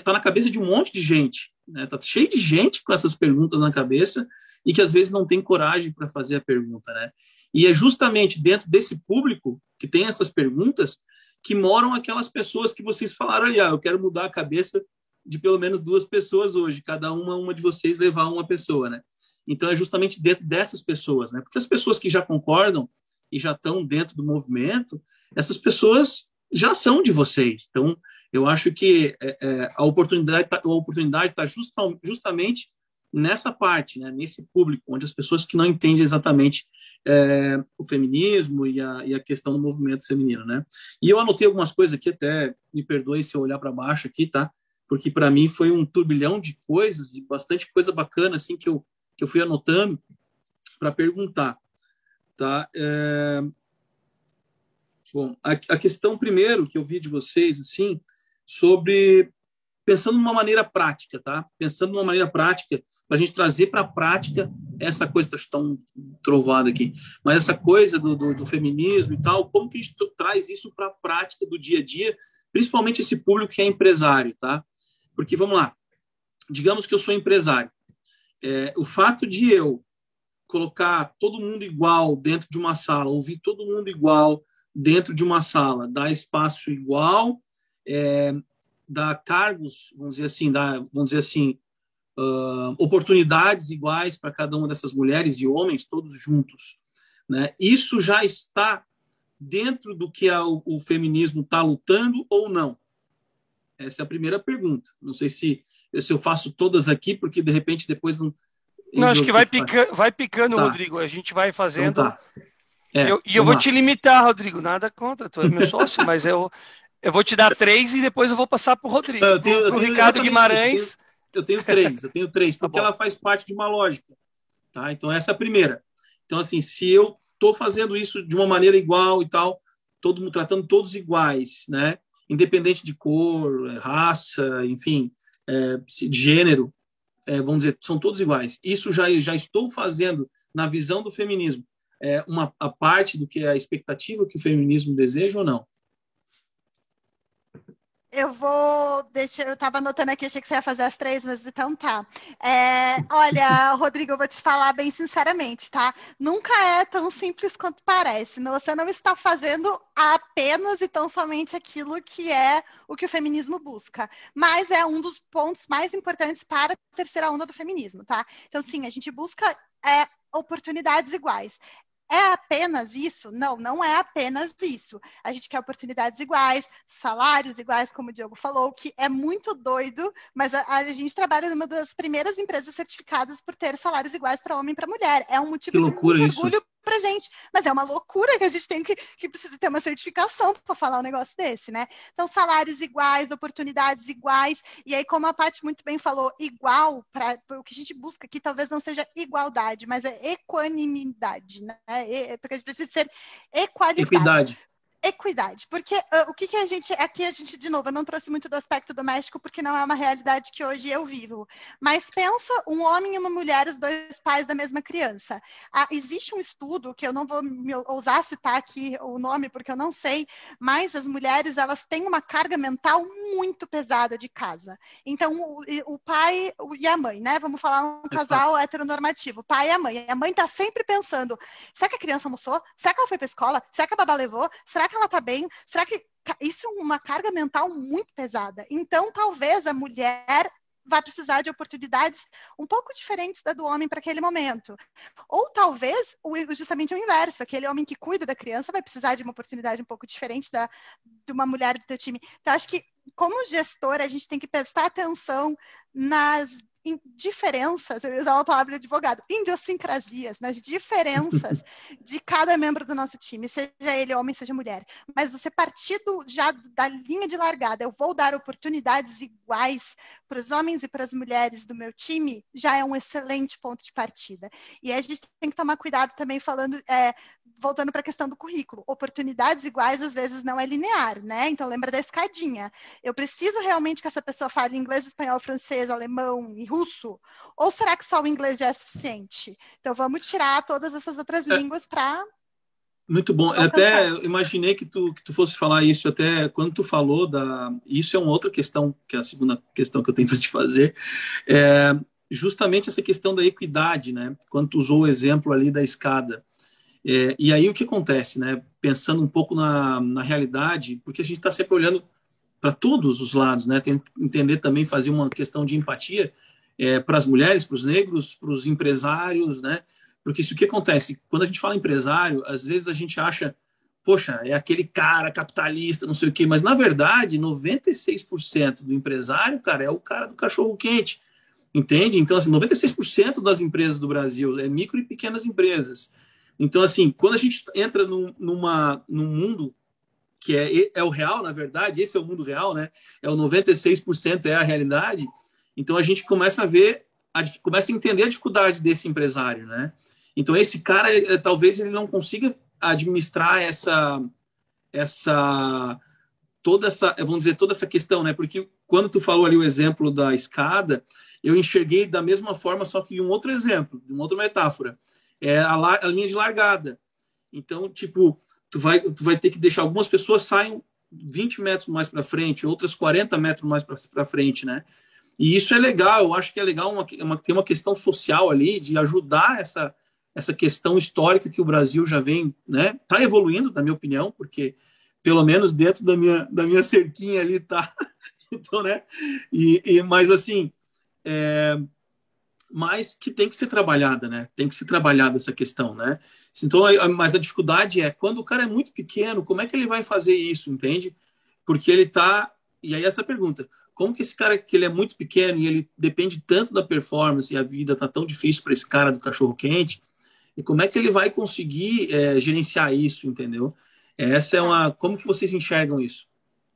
tá na cabeça de um monte de gente, né? Tá cheio de gente com essas perguntas na cabeça e que às vezes não tem coragem para fazer a pergunta, né? E é justamente dentro desse público que tem essas perguntas que moram aquelas pessoas que vocês falaram ali, ah, eu quero mudar a cabeça de pelo menos duas pessoas hoje, cada uma uma de vocês levar uma pessoa, né? Então, é justamente dentro dessas pessoas, né? Porque as pessoas que já concordam e já estão dentro do movimento, essas pessoas já são de vocês. Então, eu acho que é, é, a oportunidade tá, a oportunidade está justa, justamente nessa parte, né? Nesse público, onde as pessoas que não entendem exatamente é, o feminismo e a, e a questão do movimento feminino, né? E eu anotei algumas coisas aqui, até me perdoe se eu olhar para baixo aqui, tá? Porque para mim foi um turbilhão de coisas e bastante coisa bacana, assim, que eu que eu fui anotando para perguntar. Tá? É... Bom, a, a, questão primeiro que eu vi de vocês, assim, sobre pensando de uma maneira prática, tá? Pensando de uma maneira prática para a gente trazer para a prática essa coisa está tão trovada aqui, mas essa coisa do, do, do, feminismo e tal, como que a gente traz isso para a prática do dia a dia, principalmente esse público que é empresário, tá? Porque vamos lá, digamos que eu sou empresário, é, o fato de eu colocar todo mundo igual dentro de uma sala, ouvir todo mundo igual dentro de uma sala, dar espaço igual, é, dar cargos, vamos dizer assim, dar, vamos dizer assim, uh, oportunidades iguais para cada uma dessas mulheres e homens, todos juntos. Né? Isso já está dentro do que a, o, o feminismo está lutando ou não? Essa é a primeira pergunta. Não sei se, se eu faço todas aqui, porque de repente depois não. Não, acho que vai, pica, vai picando, tá. Rodrigo. A gente vai fazendo. Então tá. É, eu, e eu vou lá. te limitar, Rodrigo. Nada contra, tu é meu sócio, mas eu, eu vou te dar três e depois eu vou passar para o Rodrigo. Eu tenho, eu tenho Ricardo Guimarães. Eu tenho, eu tenho, três, eu tenho três, tá porque tá ela faz parte de uma lógica. Tá? Então, essa é a primeira. Então, assim, se eu estou fazendo isso de uma maneira igual e tal, todo mundo tratando todos iguais, né? Independente de cor, raça, enfim, é, de gênero, é, vamos dizer, são todos iguais. Isso já já estou fazendo na visão do feminismo é uma a parte do que é a expectativa que o feminismo deseja ou não? Eu vou. Deixa, eu estava anotando aqui, achei que você ia fazer as três, mas então tá. É, olha, Rodrigo, eu vou te falar bem sinceramente, tá? Nunca é tão simples quanto parece. Você não está fazendo apenas e tão somente aquilo que é o que o feminismo busca. Mas é um dos pontos mais importantes para a terceira onda do feminismo, tá? Então, sim, a gente busca é, oportunidades iguais. É apenas isso? Não, não é apenas isso. A gente quer oportunidades iguais, salários iguais, como o Diogo falou, que é muito doido, mas a, a gente trabalha numa das primeiras empresas certificadas por ter salários iguais para homem e para mulher. É um motivo de orgulho pra gente. Mas é uma loucura que a gente tem que, que precisa ter uma certificação para falar um negócio desse, né? Então, salários iguais, oportunidades iguais, e aí, como a Paty muito bem falou, igual, para o que a gente busca aqui talvez não seja igualdade, mas é equanimidade, né? É, porque a gente precisa ser equalidade. Equidade equidade, porque uh, o que, que a gente aqui a gente de novo eu não trouxe muito do aspecto doméstico porque não é uma realidade que hoje eu vivo, mas pensa um homem e uma mulher, os dois pais da mesma criança. Ah, existe um estudo que eu não vou me ousar citar aqui o nome porque eu não sei, mas as mulheres elas têm uma carga mental muito pesada de casa. Então o, o pai e a mãe, né? Vamos falar um casal heteronormativo, pai e a mãe. A mãe está sempre pensando: será que a criança almoçou? Será que ela foi para escola? Será que a babá levou? Será que ela está bem? Será que isso é uma carga mental muito pesada? Então, talvez a mulher vai precisar de oportunidades um pouco diferentes da do homem para aquele momento. Ou talvez justamente o inverso, aquele homem que cuida da criança vai precisar de uma oportunidade um pouco diferente da, de uma mulher do seu time. Então, acho que como gestora, a gente tem que prestar atenção nas diferenças, eu ia usar uma palavra de advogado, idiosincrasias, nas diferenças de cada membro do nosso time, seja ele homem, seja mulher. Mas você partir do, já da linha de largada, eu vou dar oportunidades iguais para os homens e para as mulheres do meu time, já é um excelente ponto de partida. E a gente tem que tomar cuidado também falando, é, voltando para a questão do currículo. Oportunidades iguais às vezes não é linear, né? Então lembra da escadinha. Eu preciso realmente que essa pessoa fale inglês, espanhol, francês, alemão e russo? Ou será que só o inglês já é suficiente? Então vamos tirar todas essas outras é. línguas para muito bom. Eu até imaginei que tu, que tu fosse falar isso até quando tu falou da. Isso é uma outra questão, que é a segunda questão que eu tenho para te fazer. É justamente essa questão da equidade, né? Quando tu usou o exemplo ali da escada. É, e aí o que acontece, né? Pensando um pouco na, na realidade, porque a gente está sempre olhando para todos os lados, né? Tem que entender também, fazer uma questão de empatia é, para as mulheres, para os negros, para os empresários, né? Porque isso que acontece? Quando a gente fala empresário, às vezes a gente acha, poxa, é aquele cara capitalista, não sei o quê, mas na verdade, 96% do empresário, cara, é o cara do cachorro quente. Entende? Então, assim, 96% das empresas do Brasil é micro e pequenas empresas. Então, assim, quando a gente entra num, numa, num mundo que é, é o real, na verdade, esse é o mundo real, né? É o 96% é a realidade. Então a gente começa a ver, a, começa a entender a dificuldade desse empresário, né? Então esse cara eh, talvez ele não consiga administrar essa essa toda essa, vamos dizer, toda essa questão, né? Porque quando tu falou ali o exemplo da escada, eu enxerguei da mesma forma, só que um outro exemplo, uma outra metáfora, é a, a linha de largada. Então, tipo, tu vai, tu vai ter que deixar algumas pessoas saiam 20 metros mais para frente, outras 40 metros mais para frente, né? E isso é legal, eu acho que é legal uma, uma, ter uma questão social ali de ajudar essa, essa questão histórica que o Brasil já vem, né? Tá evoluindo, na minha opinião, porque pelo menos dentro da minha, da minha cerquinha ali tá, então, né? E, e mas assim, é, mas que tem que ser trabalhada, né? Tem que ser trabalhada essa questão, né? Então, mas a dificuldade é quando o cara é muito pequeno, como é que ele vai fazer isso, entende? Porque ele tá e aí essa pergunta, como que esse cara que ele é muito pequeno e ele depende tanto da performance e a vida tá tão difícil para esse cara do cachorro quente, e como é que ele vai conseguir é, gerenciar isso, entendeu? Essa é uma. Como que vocês enxergam isso?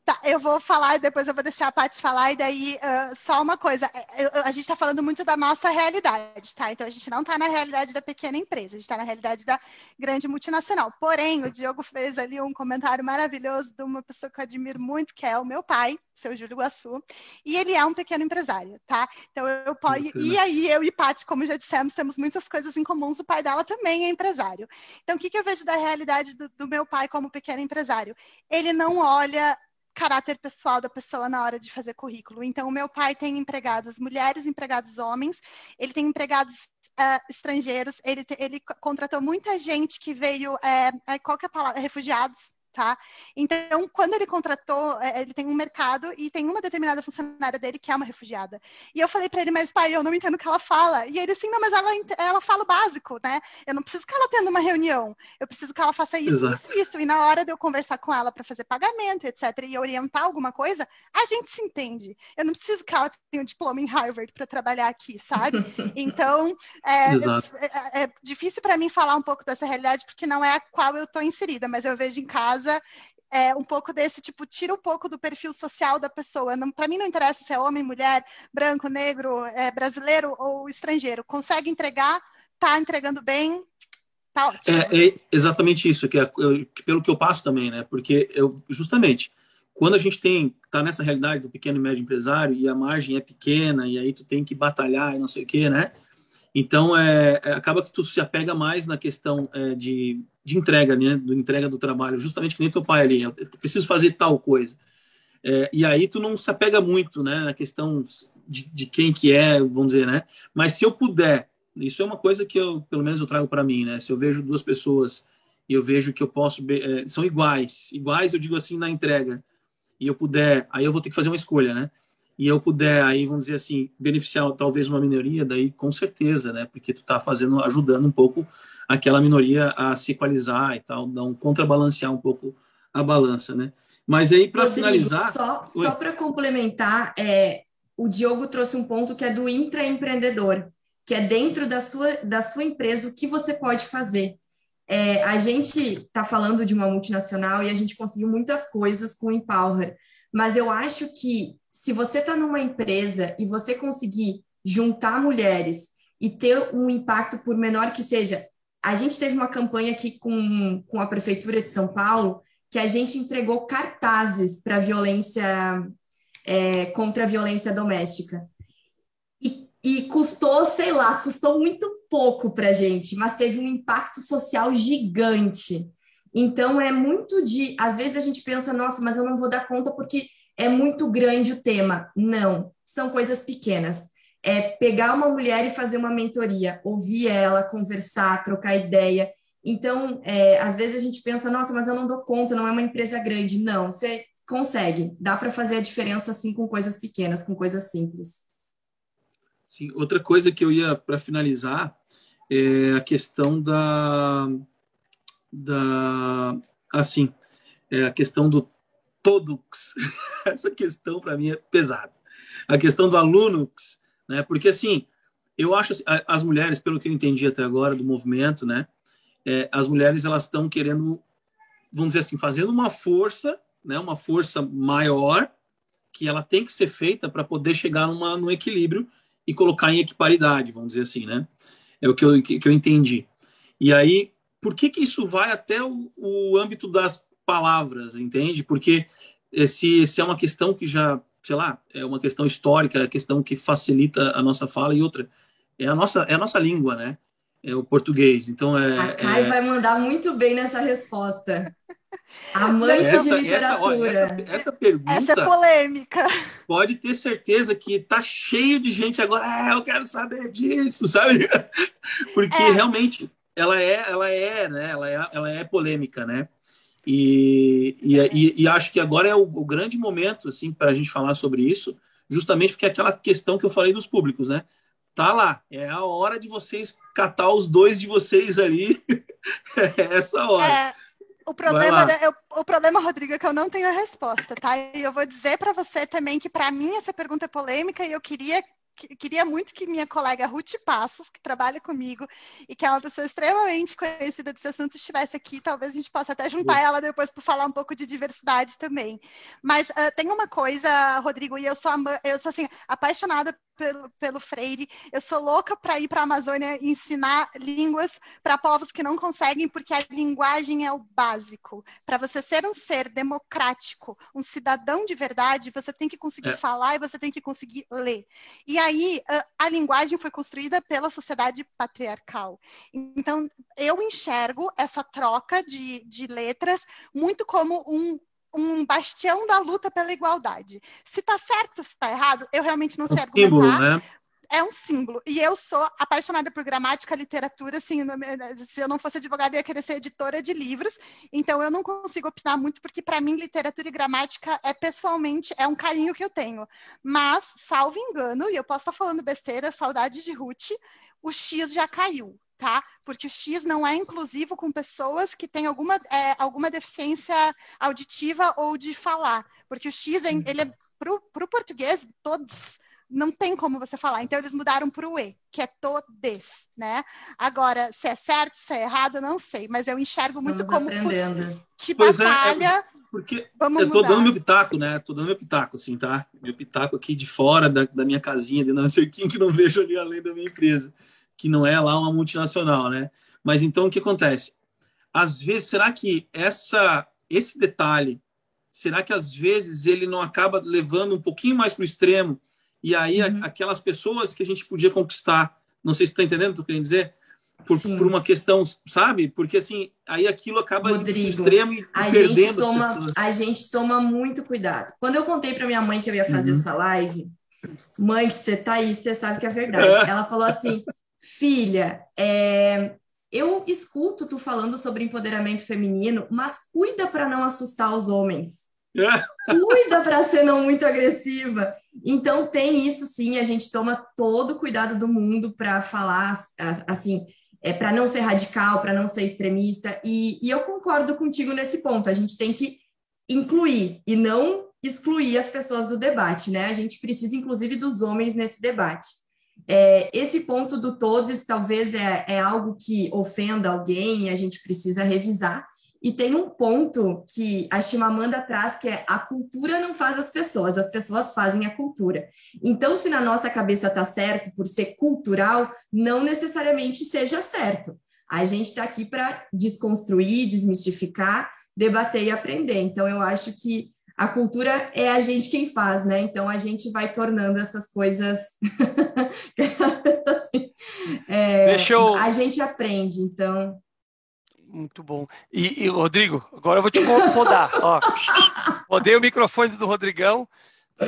Tá, eu vou falar e depois eu vou deixar a Paty falar, e daí uh, só uma coisa, eu, a gente está falando muito da nossa realidade, tá? Então a gente não está na realidade da pequena empresa, a gente está na realidade da grande multinacional. Porém, o Diogo fez ali um comentário maravilhoso de uma pessoa que eu admiro muito, que é o meu pai, seu Júlio Guassu, e ele é um pequeno empresário, tá? Então eu posso. E aí, eu e Paty, como já dissemos, temos muitas coisas em comuns, o pai dela também é empresário. Então, o que, que eu vejo da realidade do, do meu pai como pequeno empresário? Ele não olha caráter pessoal da pessoa na hora de fazer currículo. Então, o meu pai tem empregados mulheres, empregados homens, ele tem empregados uh, estrangeiros, ele, ele contratou muita gente que veio, é, qual que é a palavra? Refugiados, tá? Então, quando ele contratou, é, ele tem um mercado e tem uma determinada funcionária dele que é uma refugiada. E eu falei para ele, mas pai, eu não entendo o que ela fala. E ele assim, não, mas ela, ela fala o básico, né? Eu não preciso que ela tenha uma reunião, eu preciso que ela faça isso, isso, isso. E na hora de eu conversar com ela para fazer pagamento, etc., e orientar alguma coisa, a gente se entende. Eu não preciso que ela tenha um diploma em Harvard para trabalhar aqui, sabe? Então, é, é, é difícil para mim falar um pouco dessa realidade, porque não é a qual eu estou inserida, mas eu vejo em casa casa é, um pouco desse tipo, tira um pouco do perfil social da pessoa. Para mim não interessa se é homem, mulher, branco, negro, é, brasileiro ou estrangeiro. Consegue entregar, tá entregando bem, tá. É, é exatamente isso, que, é, que pelo que eu passo também, né? Porque eu, justamente, quando a gente tem, tá nessa realidade do pequeno e médio empresário e a margem é pequena e aí tu tem que batalhar e não sei o quê, né? Então, é, é, acaba que tu se apega mais na questão é, de, de entrega, né? Do entrega do trabalho, justamente que nem teu pai ali, eu preciso fazer tal coisa. É, e aí tu não se apega muito, né? Na questão de, de, quem que é, vamos dizer, né? Mas se eu puder, isso é uma coisa que eu, pelo menos eu trago para mim, né? Se eu vejo duas pessoas e eu vejo que eu posso, é, são iguais, iguais eu digo assim na entrega, e eu puder, aí eu vou ter que fazer uma escolha, né? E eu puder aí, vamos dizer assim, beneficiar talvez uma minoria, daí com certeza, né? Porque tu tá fazendo, ajudando um pouco aquela minoria a se equalizar e tal, dar um contrabalancear um pouco a balança, né? Mas aí para finalizar, só, só para complementar, é, o Diogo trouxe um ponto que é do intraempreendedor, que é dentro da sua da sua empresa o que você pode fazer. É, a gente está falando de uma multinacional e a gente conseguiu muitas coisas com o Empower, mas eu acho que se você está numa empresa e você conseguir juntar mulheres e ter um impacto, por menor que seja, a gente teve uma campanha aqui com, com a Prefeitura de São Paulo que a gente entregou cartazes para violência é, contra a violência doméstica. E, e custou, sei lá, custou muito pouco para a gente, mas teve um impacto social gigante. Então é muito de, às vezes a gente pensa, nossa, mas eu não vou dar conta porque é muito grande o tema. Não, são coisas pequenas. É pegar uma mulher e fazer uma mentoria, ouvir ela, conversar, trocar ideia. Então, é, às vezes a gente pensa, nossa, mas eu não dou conta, não é uma empresa grande. Não, você consegue. Dá para fazer a diferença assim com coisas pequenas, com coisas simples. Sim, outra coisa que eu ia para finalizar é a questão da da assim, é a questão do todux. Essa questão para mim é pesada. A questão do alunux, né? Porque assim, eu acho assim, as mulheres, pelo que eu entendi até agora do movimento, né? É, as mulheres elas estão querendo, vamos dizer assim, fazendo uma força, né? Uma força maior que ela tem que ser feita para poder chegar numa, num equilíbrio e colocar em equiparidade, vamos dizer assim, né? É o que eu, que, que eu entendi. E aí, por que que isso vai até o, o âmbito das palavras, entende? Porque esse, esse é uma questão que já, sei lá, é uma questão histórica, é questão que facilita a nossa fala e outra é a nossa é a nossa língua, né? É o português. Então é. A Kai é... vai mandar muito bem nessa resposta. Amante essa, de literatura. Essa, essa, essa, pergunta. Essa é polêmica. Pode ter certeza que tá cheio de gente agora. Ah, eu quero saber disso, sabe? Porque é. realmente ela é, ela é, né? Ela é, ela é polêmica, né? E, e, e, acho que agora é o, o grande momento assim para a gente falar sobre isso, justamente porque é aquela questão que eu falei dos públicos, né? Tá lá, é a hora de vocês catar os dois de vocês ali, é essa hora. É, o problema, eu, o problema, Rodrigo, é que eu não tenho a resposta, tá? E eu vou dizer para você também que para mim essa pergunta é polêmica e eu queria queria muito que minha colega Ruth Passos, que trabalha comigo e que é uma pessoa extremamente conhecida desse assunto, estivesse aqui. Talvez a gente possa até juntar ela depois para falar um pouco de diversidade também. Mas uh, tem uma coisa, Rodrigo, e eu sou, eu sou assim, apaixonada pelo, pelo Freire. Eu sou louca para ir para a Amazônia ensinar línguas para povos que não conseguem, porque a linguagem é o básico. Para você ser um ser democrático, um cidadão de verdade, você tem que conseguir é. falar e você tem que conseguir ler. E aí, a, a linguagem foi construída pela sociedade patriarcal. Então, eu enxergo essa troca de, de letras muito como um um bastião da luta pela igualdade. Se está certo, se está errado, eu realmente não sei um argumentar. Símbolo, né? É um símbolo. E eu sou apaixonada por gramática, literatura. Assim, se eu não fosse advogada, eu ia querer ser editora de livros. Então, eu não consigo opinar muito, porque, para mim, literatura e gramática é pessoalmente é um carinho que eu tenho. Mas, salvo engano, e eu posso estar falando besteira, saudade de Ruth, o X já caiu tá? Porque o X não é inclusivo com pessoas que têm alguma, é, alguma deficiência auditiva ou de falar. Porque o X, é, ele é, para o português, todos, não tem como você falar. Então, eles mudaram para o E, que é todes, né? Agora, se é certo, se é errado, eu não sei. Mas eu enxergo muito Estamos como aprendendo. que pois batalha... É, é... Porque Vamos eu tô mudar. dando meu pitaco, né? Tô dando meu pitaco, assim, tá? Meu pitaco aqui de fora da, da minha casinha, de não sei quem que não vejo ali além da minha empresa que não é lá uma multinacional, né? Mas então o que acontece? Às vezes, será que essa, esse detalhe, será que às vezes ele não acaba levando um pouquinho mais para o extremo? E aí uhum. a, aquelas pessoas que a gente podia conquistar, não sei se está entendendo o que eu querendo dizer, por, por, uma questão, sabe? Porque assim, aí aquilo acaba Rodrigo, indo extremo e a perdendo gente toma, A gente toma muito cuidado. Quando eu contei para minha mãe que eu ia fazer uhum. essa live, mãe, você tá aí, você sabe que é verdade. Ela falou assim: filha, é, eu escuto tu falando sobre empoderamento feminino, mas cuida para não assustar os homens. cuida para ser não muito agressiva. Então tem isso sim, a gente toma todo o cuidado do mundo para falar assim, é para não ser radical, para não ser extremista. E, e eu concordo contigo nesse ponto. A gente tem que incluir e não excluir as pessoas do debate, né? A gente precisa, inclusive, dos homens nesse debate. É, esse ponto do todos talvez é, é algo que ofenda alguém e a gente precisa revisar. E tem um ponto que a Chimamanda traz que é a cultura não faz as pessoas, as pessoas fazem a cultura. Então, se na nossa cabeça está certo por ser cultural, não necessariamente seja certo. A gente está aqui para desconstruir, desmistificar, debater e aprender. Então, eu acho que a cultura é a gente quem faz, né? Então a gente vai tornando essas coisas. assim, é, Deixa eu... A gente aprende, então. Muito bom. E, e Rodrigo, agora eu vou te rodar. Ó, rodei o microfone do Rodrigão.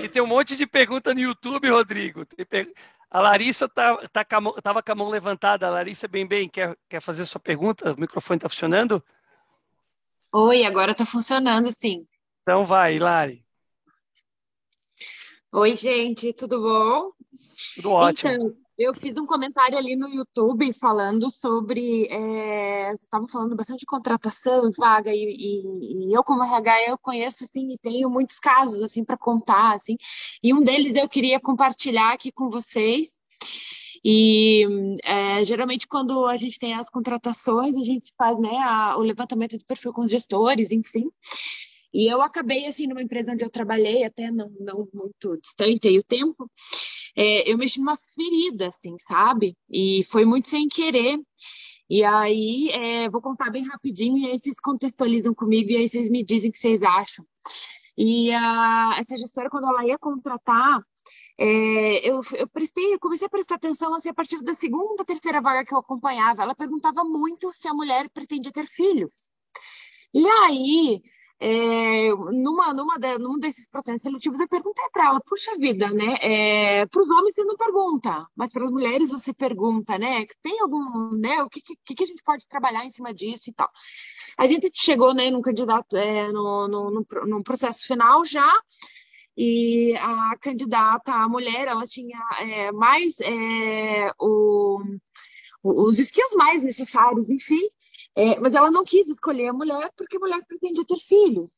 E tem um monte de pergunta no YouTube, Rodrigo. Per... A Larissa tá, tá com a tava com a mão levantada. A Larissa, bem, bem, quer, quer fazer sua pergunta? O microfone está funcionando? Oi, agora está funcionando, sim. Então vai, Hilari. Oi, gente, tudo bom? Tudo ótimo. Então, eu fiz um comentário ali no YouTube falando sobre. É, vocês estavam falando bastante de contratação, vaga, e, e, e, eu, como RH, eu conheço assim, e tenho muitos casos assim para contar. Assim, e um deles eu queria compartilhar aqui com vocês. E é, geralmente, quando a gente tem as contratações, a gente faz né, a, o levantamento de perfil com os gestores, enfim. E eu acabei, assim, numa empresa onde eu trabalhei, até não, não muito distante aí o tempo, é, eu mexi numa ferida, assim, sabe? E foi muito sem querer. E aí, é, vou contar bem rapidinho, e aí vocês contextualizam comigo, e aí vocês me dizem o que vocês acham. E a, essa gestora, quando ela ia contratar, é, eu, eu, prestei, eu comecei a prestar atenção assim, a partir da segunda, terceira vaga que eu acompanhava. Ela perguntava muito se a mulher pretendia ter filhos. E aí, é, numa, numa de, num desses processos seletivos, eu perguntei para ela, puxa vida, né? É, para os homens você não pergunta, mas para as mulheres você pergunta, né? Tem algum, né? O que, que, que a gente pode trabalhar em cima disso e tal. A gente chegou né, num candidato, é, no, no, no, processo final já, e a candidata, a mulher, ela tinha é, mais é, o, os skills mais necessários, enfim, é, mas ela não quis escolher a mulher porque a mulher pretendia ter filhos.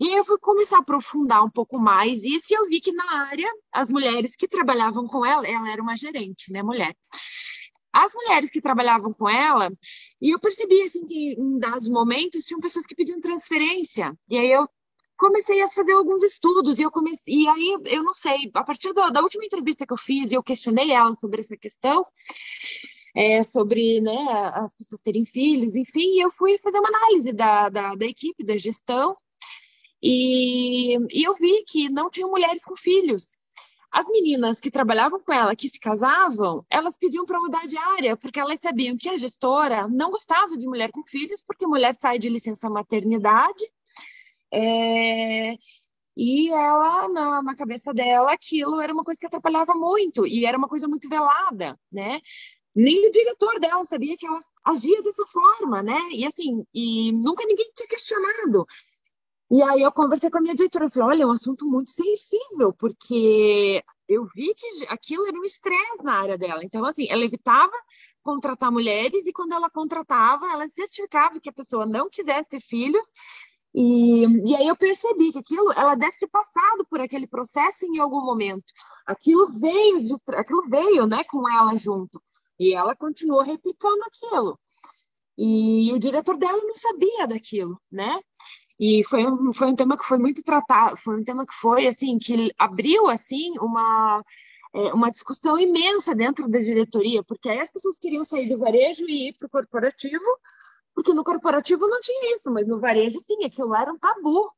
E aí eu fui começar a aprofundar um pouco mais isso e eu vi que na área, as mulheres que trabalhavam com ela, ela era uma gerente, né, mulher. As mulheres que trabalhavam com ela, e eu percebi assim que em dados momentos tinham pessoas que pediam transferência. E aí eu comecei a fazer alguns estudos e eu comecei e aí eu não sei a partir da, da última entrevista que eu fiz e eu questionei ela sobre essa questão é, sobre né, as pessoas terem filhos enfim eu fui fazer uma análise da, da, da equipe da gestão e, e eu vi que não tinham mulheres com filhos as meninas que trabalhavam com ela, que se casavam, elas pediam para mudar de área, porque elas sabiam que a gestora não gostava de mulher com filhos, porque mulher sai de licença maternidade é, e ela, na, na, cabeça dela, aquilo era uma coisa que atrapalhava muito, e era uma coisa muito velada, né? Nem o diretor dela sabia que ela agia dessa forma, né? E assim, e nunca ninguém tinha questionado. E aí eu conversei com a minha diretora, falei, olha, é um assunto muito sensível, porque eu vi que aquilo era um estresse na área dela. Então, assim, ela evitava contratar mulheres e quando ela contratava, ela certificava que a pessoa não quisesse ter filhos e, e aí eu percebi que aquilo, ela deve ter passado por aquele processo em algum momento. Aquilo veio, de, aquilo veio, né, com ela junto. E ela continuou replicando aquilo. E o diretor dela não sabia daquilo, né? E foi um, foi um tema que foi muito tratado, foi um tema que foi, assim, que abriu, assim, uma, é, uma discussão imensa dentro da diretoria, porque aí as pessoas queriam sair do varejo e ir para o corporativo, porque no corporativo não tinha isso, mas no varejo, sim, aquilo lá era um tabu.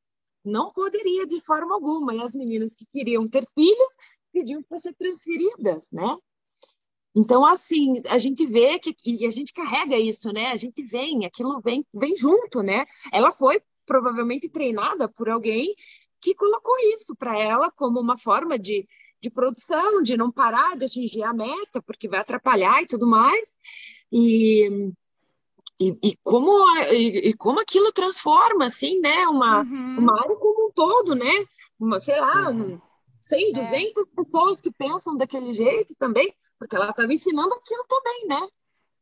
Não poderia de forma alguma. E as meninas que queriam ter filhos pediam para ser transferidas, né? Então, assim, a gente vê que e a gente carrega isso, né? A gente vem, aquilo vem, vem junto, né? Ela foi provavelmente treinada por alguém que colocou isso para ela como uma forma de, de produção, de não parar de atingir a meta, porque vai atrapalhar e tudo mais. E, e, e, como, e, e, como aquilo transforma, assim, né? Uma, uhum. uma área como um todo, né? Uma, sei lá, uhum. 100, 200 é. pessoas que pensam daquele jeito também, porque ela estava ensinando aquilo também, né?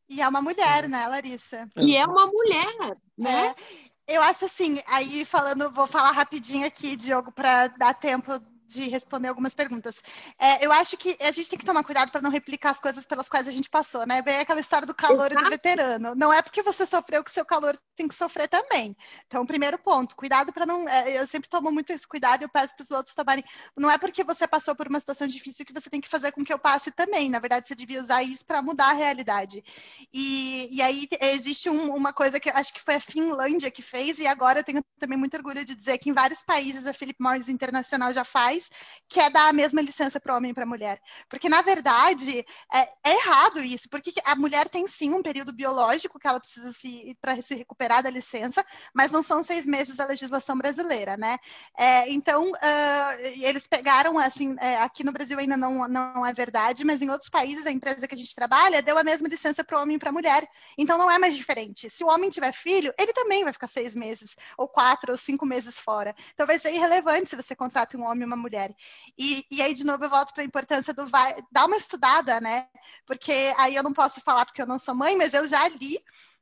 E é uma mulher, né, Larissa? E é uma mulher, né? É. Eu acho assim, aí falando, vou falar rapidinho aqui, Diogo, para dar tempo de responder algumas perguntas. É, eu acho que a gente tem que tomar cuidado para não replicar as coisas pelas quais a gente passou, né? Bem aquela história do calor Exato. e do veterano. Não é porque você sofreu que seu calor tem que sofrer também. Então, primeiro ponto, cuidado para não. É, eu sempre tomo muito esse cuidado e eu peço para os outros tomarem. Não é porque você passou por uma situação difícil que você tem que fazer com que eu passe também. Na verdade, você devia usar isso para mudar a realidade. E, e aí existe um, uma coisa que acho que foi a Finlândia que fez, e agora eu tenho também muito orgulho de dizer que em vários países a Philip Morris Internacional já faz que é dar a mesma licença para homem e para mulher. Porque, na verdade, é, é, errado isso, porque a mulher tem sim um período biológico que ela precisa se para se recuperar da licença, mas não são seis meses a legislação brasileira, né? É, então, uh, eles pegaram, assim, é, aqui no Brasil ainda não, não é verdade, mas em outros países, a empresa que a gente trabalha deu a mesma licença para o homem e para a mulher. Então, não é mais diferente. Se o homem tiver filho, ele também vai ficar seis meses, ou quatro, ou cinco meses fora. Então, vai ser irrelevante se você contrata um homem e uma mulher mulher. E, e aí, de novo, eu volto para a importância do vai, dar uma estudada, né? Porque aí eu não posso falar porque eu não sou mãe, mas eu já li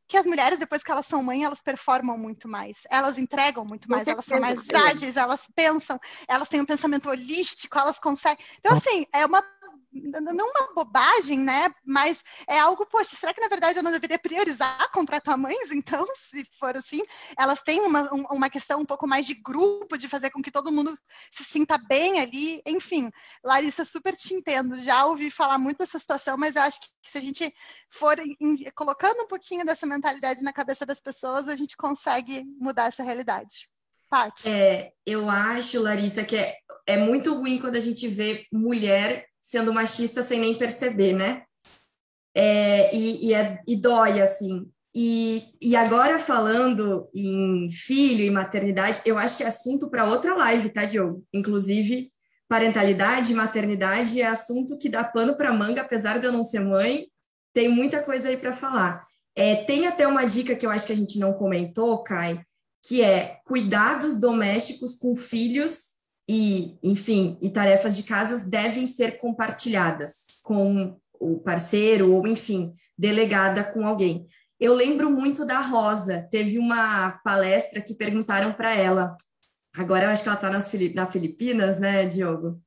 que as mulheres, depois que elas são mãe, elas performam muito mais, elas entregam muito mais, elas são mais ágeis, elas pensam, elas têm um pensamento holístico, elas conseguem. Então, assim, é uma não uma bobagem, né? Mas é algo, poxa, será que na verdade eu não deveria priorizar contratar mães? Então, se for assim, elas têm uma, uma questão um pouco mais de grupo, de fazer com que todo mundo se sinta bem ali. Enfim, Larissa, super te entendo. Já ouvi falar muito dessa situação, mas eu acho que se a gente for em, colocando um pouquinho dessa mentalidade na cabeça das pessoas, a gente consegue mudar essa realidade. Paty. É, eu acho, Larissa, que é, é muito ruim quando a gente vê mulher sendo machista sem nem perceber, né? É, e, e, é, e dói, assim. E, e agora falando em filho e maternidade, eu acho que é assunto para outra live, tá, Diogo? Inclusive, parentalidade e maternidade é assunto que dá pano para manga, apesar de eu não ser mãe, tem muita coisa aí para falar. É, tem até uma dica que eu acho que a gente não comentou, Kai, que é cuidados domésticos com filhos e, enfim, e tarefas de casa devem ser compartilhadas com o parceiro ou, enfim, delegada com alguém. Eu lembro muito da Rosa, teve uma palestra que perguntaram para ela, agora eu acho que ela está na Filipinas, né, Diogo?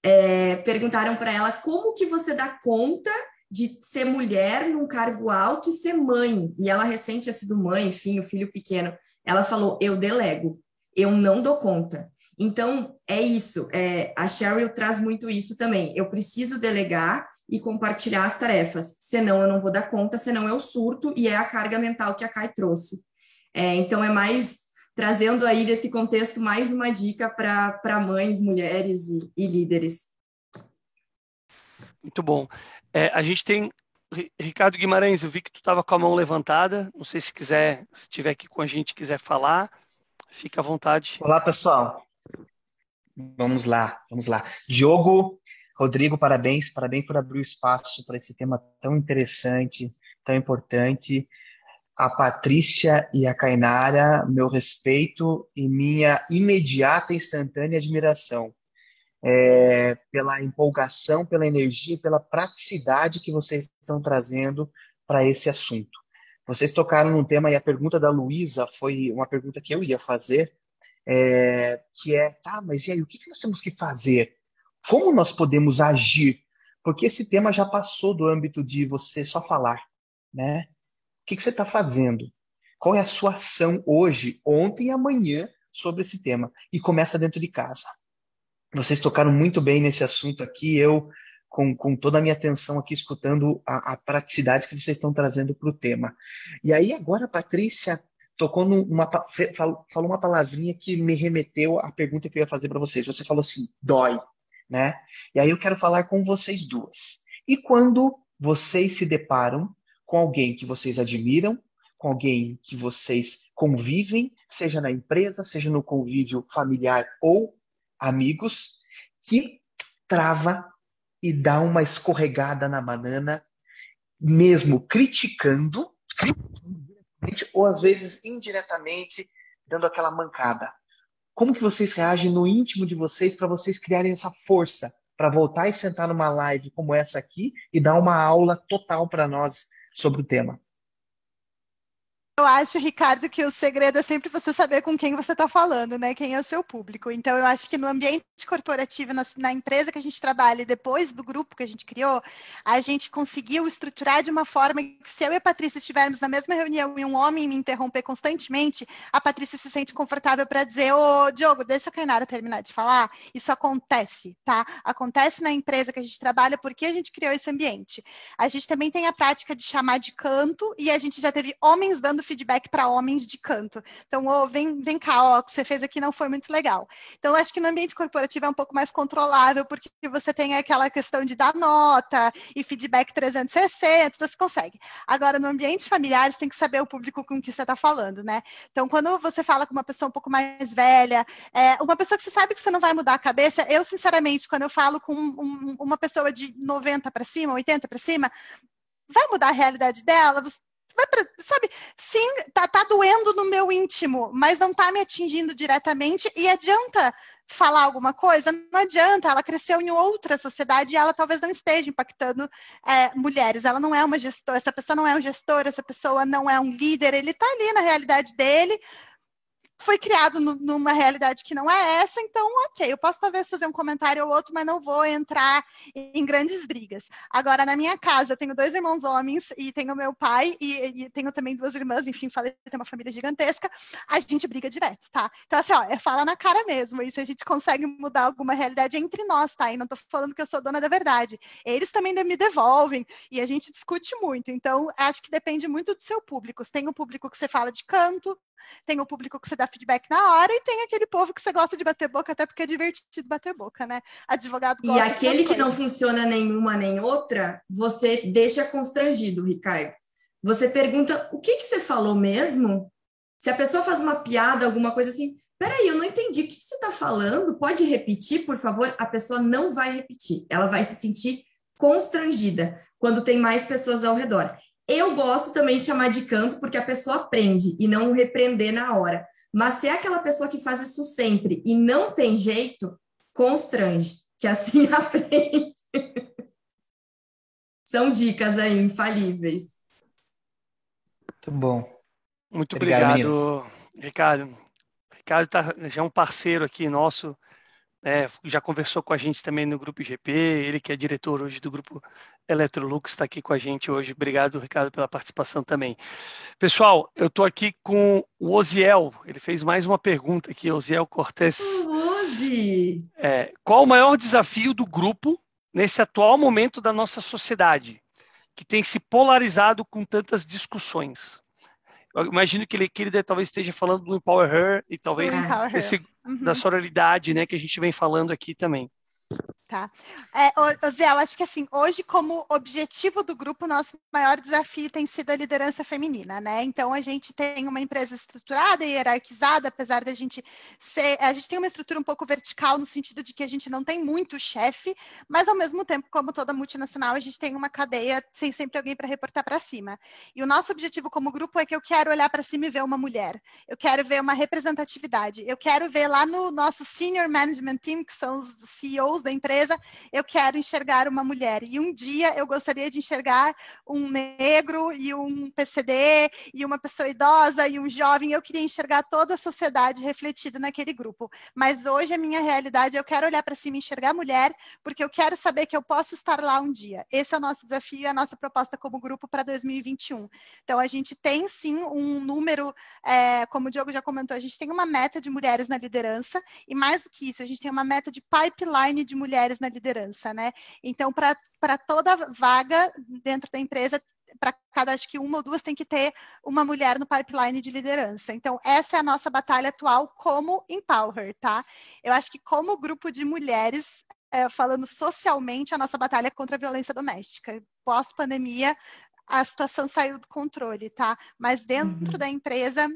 É, perguntaram para ela como que você dá conta de ser mulher num cargo alto e ser mãe. E ela recém tinha sido mãe, enfim, o filho pequeno. Ela falou: eu delego, eu não dou conta. Então, é isso. É, a Cheryl traz muito isso também. Eu preciso delegar e compartilhar as tarefas, senão eu não vou dar conta, senão eu surto, e é a carga mental que a Kai trouxe. É, então, é mais trazendo aí desse contexto mais uma dica para mães, mulheres e, e, líderes. Muito bom. É, a gente tem Ricardo Guimarães, eu vi que tu estava com a mão levantada. Não sei se quiser, se estiver aqui com a gente, quiser falar, fica à vontade. Olá, pessoal. Vamos lá, vamos lá. Diogo, Rodrigo, parabéns, parabéns por abrir o espaço para esse tema tão interessante, tão importante. A Patrícia e a Cainara, meu respeito e minha imediata instantânea admiração é, pela empolgação, pela energia, pela praticidade que vocês estão trazendo para esse assunto. Vocês tocaram num tema e a pergunta da Luísa foi uma pergunta que eu ia fazer, é, que é, tá, mas e aí, o que nós temos que fazer? Como nós podemos agir? Porque esse tema já passou do âmbito de você só falar, né? O que, que você está fazendo? Qual é a sua ação hoje, ontem e amanhã sobre esse tema? E começa dentro de casa. Vocês tocaram muito bem nesse assunto aqui. Eu, com, com toda a minha atenção aqui, escutando a, a praticidade que vocês estão trazendo para o tema. E aí, agora, Patrícia tocou numa, falou uma palavrinha que me remeteu à pergunta que eu ia fazer para vocês. Você falou assim, dói, né? E aí eu quero falar com vocês duas. E quando vocês se deparam com alguém que vocês admiram, com alguém que vocês convivem, seja na empresa, seja no convívio familiar ou amigos que trava e dá uma escorregada na banana, mesmo criticando, ou às vezes indiretamente dando aquela mancada. Como que vocês reagem no íntimo de vocês para vocês criarem essa força para voltar e sentar numa live como essa aqui e dar uma aula total para nós sobre o tema? Eu acho, Ricardo, que o segredo é sempre você saber com quem você está falando, né? Quem é o seu público. Então, eu acho que no ambiente corporativo, na, na, empresa que a gente trabalha, e depois do grupo que a gente criou, a gente conseguiu estruturar de uma forma que, se eu e a Patrícia estivermos na mesma reunião e um homem me interromper constantemente, a Patrícia se sente confortável para dizer: Ô, Diogo, deixa a Kainara terminar de falar. Isso acontece, tá? Acontece na empresa que a gente trabalha porque a gente criou esse ambiente. A gente também tem a prática de chamar de canto, e a gente já teve homens dando feedback para homens de canto. Então, oh, vem, vem cá, ó, o que você fez aqui não foi muito legal. Então, acho que no ambiente corporativo é um pouco mais controlável, porque você tem aquela questão de dar nota e feedback 360, você consegue. Agora, no ambiente familiar, você tem que saber o público com que você está falando, né? Então, quando você fala com uma pessoa um pouco mais velha, é, uma pessoa que você sabe que você não vai mudar a cabeça, eu, sinceramente, quando eu falo com um, uma pessoa de 90 para cima, 80 para cima, vai mudar a realidade dela? Vai pra, sabe, sim, tá, tá doendo no meu íntimo, mas não tá me atingindo diretamente e adianta falar alguma coisa? Não adianta, ela cresceu em outra sociedade e ela talvez não esteja impactando é, mulheres. Ela não é uma gestora, essa pessoa não é um gestor, essa pessoa não é um líder, ele tá ali na realidade dele, foi criado no, numa realidade que não é essa, então, ok, eu posso talvez fazer um comentário ou outro, mas não vou entrar em grandes brigas. Agora, na minha casa, eu tenho dois irmãos homens e tenho meu pai e, e tenho também duas irmãs, enfim, falei que tem uma família gigantesca, a gente briga direto, tá? Então, assim, ó, é fala na cara mesmo, e se a gente consegue mudar alguma realidade entre nós, tá? E não tô falando que eu sou dona da verdade. Eles também me devolvem e a gente discute muito, então, acho que depende muito do seu público. Tem o público que você fala de canto, tem o público que você dá feedback na hora e tem aquele povo que você gosta de bater boca, até porque é divertido bater boca, né? Advogado E aquele que não funciona nenhuma nem outra, você deixa constrangido, Ricardo. Você pergunta o que, que você falou mesmo? Se a pessoa faz uma piada, alguma coisa assim, peraí, eu não entendi, o que, que você está falando? Pode repetir, por favor? A pessoa não vai repetir, ela vai se sentir constrangida quando tem mais pessoas ao redor. Eu gosto também de chamar de canto porque a pessoa aprende e não repreender na hora. Mas se é aquela pessoa que faz isso sempre e não tem jeito, constrange, que assim aprende. São dicas aí infalíveis. Muito bom. Muito obrigado, obrigado Ricardo. Ricardo tá, já é um parceiro aqui nosso, é, já conversou com a gente também no Grupo IGP, ele que é diretor hoje do Grupo Electrolux, está aqui com a gente hoje. Obrigado, Ricardo, pela participação também. Pessoal, eu estou aqui com o Oziel, ele fez mais uma pergunta aqui, Oziel Cortes. Ozi! É, qual o maior desafio do grupo nesse atual momento da nossa sociedade, que tem se polarizado com tantas discussões? Eu imagino que ele, que ele talvez esteja falando do Empower Her e talvez desse, uhum. da sororidade, né, que a gente vem falando aqui também. Tá. É, Zé, eu acho que assim, hoje, como objetivo do grupo, nosso maior desafio tem sido a liderança feminina, né? Então a gente tem uma empresa estruturada e hierarquizada, apesar da gente ser. A gente tem uma estrutura um pouco vertical, no sentido de que a gente não tem muito chefe, mas ao mesmo tempo, como toda multinacional, a gente tem uma cadeia sem sempre alguém para reportar para cima. E o nosso objetivo como grupo é que eu quero olhar para cima e ver uma mulher. Eu quero ver uma representatividade. Eu quero ver lá no nosso senior management team, que são os CEOs da empresa eu quero enxergar uma mulher. E um dia eu gostaria de enxergar um negro e um PCD e uma pessoa idosa e um jovem. Eu queria enxergar toda a sociedade refletida naquele grupo. Mas hoje a minha realidade, eu quero olhar para cima e enxergar mulher, porque eu quero saber que eu posso estar lá um dia. Esse é o nosso desafio, a nossa proposta como grupo para 2021. Então a gente tem sim um número, é, como o Diogo já comentou, a gente tem uma meta de mulheres na liderança e mais do que isso, a gente tem uma meta de pipeline de mulheres mulheres na liderança, né? Então, para toda vaga dentro da empresa, para cada, acho que uma ou duas tem que ter uma mulher no pipeline de liderança. Então, essa é a nossa batalha atual como Empower, tá? Eu acho que como grupo de mulheres, é, falando socialmente, a nossa batalha é contra a violência doméstica. Pós-pandemia, a situação saiu do controle, tá? Mas dentro uhum. da empresa,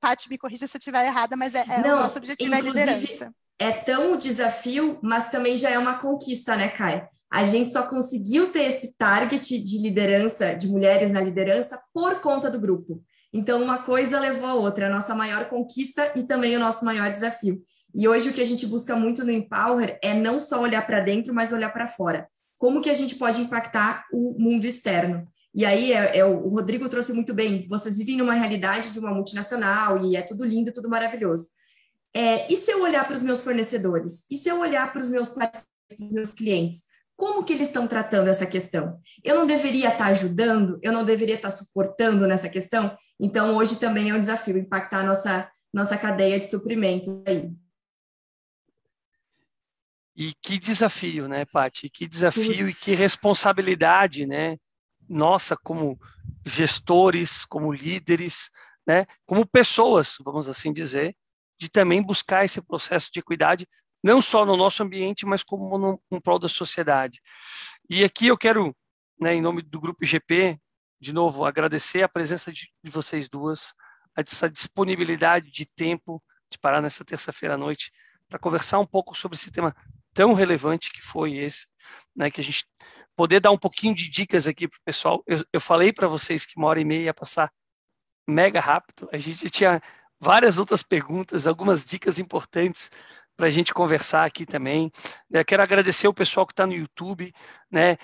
Paty, me corrija se eu estiver errada, mas é, é Não, o nosso objetivo é liderança é tão o desafio, mas também já é uma conquista, né, Kai? A gente só conseguiu ter esse target de liderança, de mulheres na liderança, por conta do grupo. Então, uma coisa levou a outra, a nossa maior conquista e também o nosso maior desafio. E hoje o que a gente busca muito no Empower é não só olhar para dentro, mas olhar para fora. Como que a gente pode impactar o mundo externo? E aí, é, é, o Rodrigo trouxe muito bem, vocês vivem numa realidade de uma multinacional e é tudo lindo, tudo maravilhoso. É, e se eu olhar para os meus fornecedores? E se eu olhar para os meus parceiros, meus clientes? Como que eles estão tratando essa questão? Eu não deveria estar ajudando? Eu não deveria estar suportando nessa questão? Então, hoje também é um desafio impactar a nossa, nossa cadeia de suprimentos aí. E que desafio, né, Paty? Que desafio e que responsabilidade, né? Nossa, como gestores, como líderes, né? Como pessoas, vamos assim dizer, de também buscar esse processo de equidade, não só no nosso ambiente, mas como no, no prol da sociedade. E aqui eu quero, né, em nome do Grupo IGP, de novo, agradecer a presença de, de vocês duas, essa disponibilidade de tempo de parar nessa terça-feira à noite para conversar um pouco sobre esse tema tão relevante que foi esse, né, que a gente poder dar um pouquinho de dicas aqui para o pessoal. Eu, eu falei para vocês que uma hora e meia ia passar mega rápido. A gente tinha várias outras perguntas, algumas dicas importantes para a gente conversar aqui também. Eu quero agradecer o pessoal que está no YouTube, né,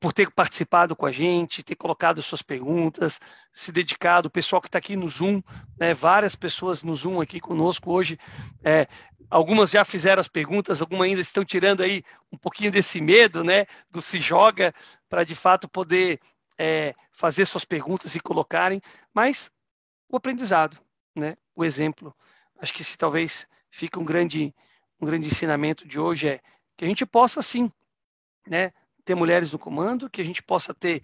por ter participado com a gente, ter colocado suas perguntas, se dedicado, o pessoal que está aqui no Zoom, né, várias pessoas no Zoom aqui conosco hoje, é, algumas já fizeram as perguntas, algumas ainda estão tirando aí um pouquinho desse medo, né, do se joga, para de fato poder é, fazer suas perguntas e colocarem, mas o aprendizado, né, o exemplo. Acho que se talvez fica um grande, um grande ensinamento de hoje é que a gente possa sim, né, ter mulheres no comando, que a gente possa ter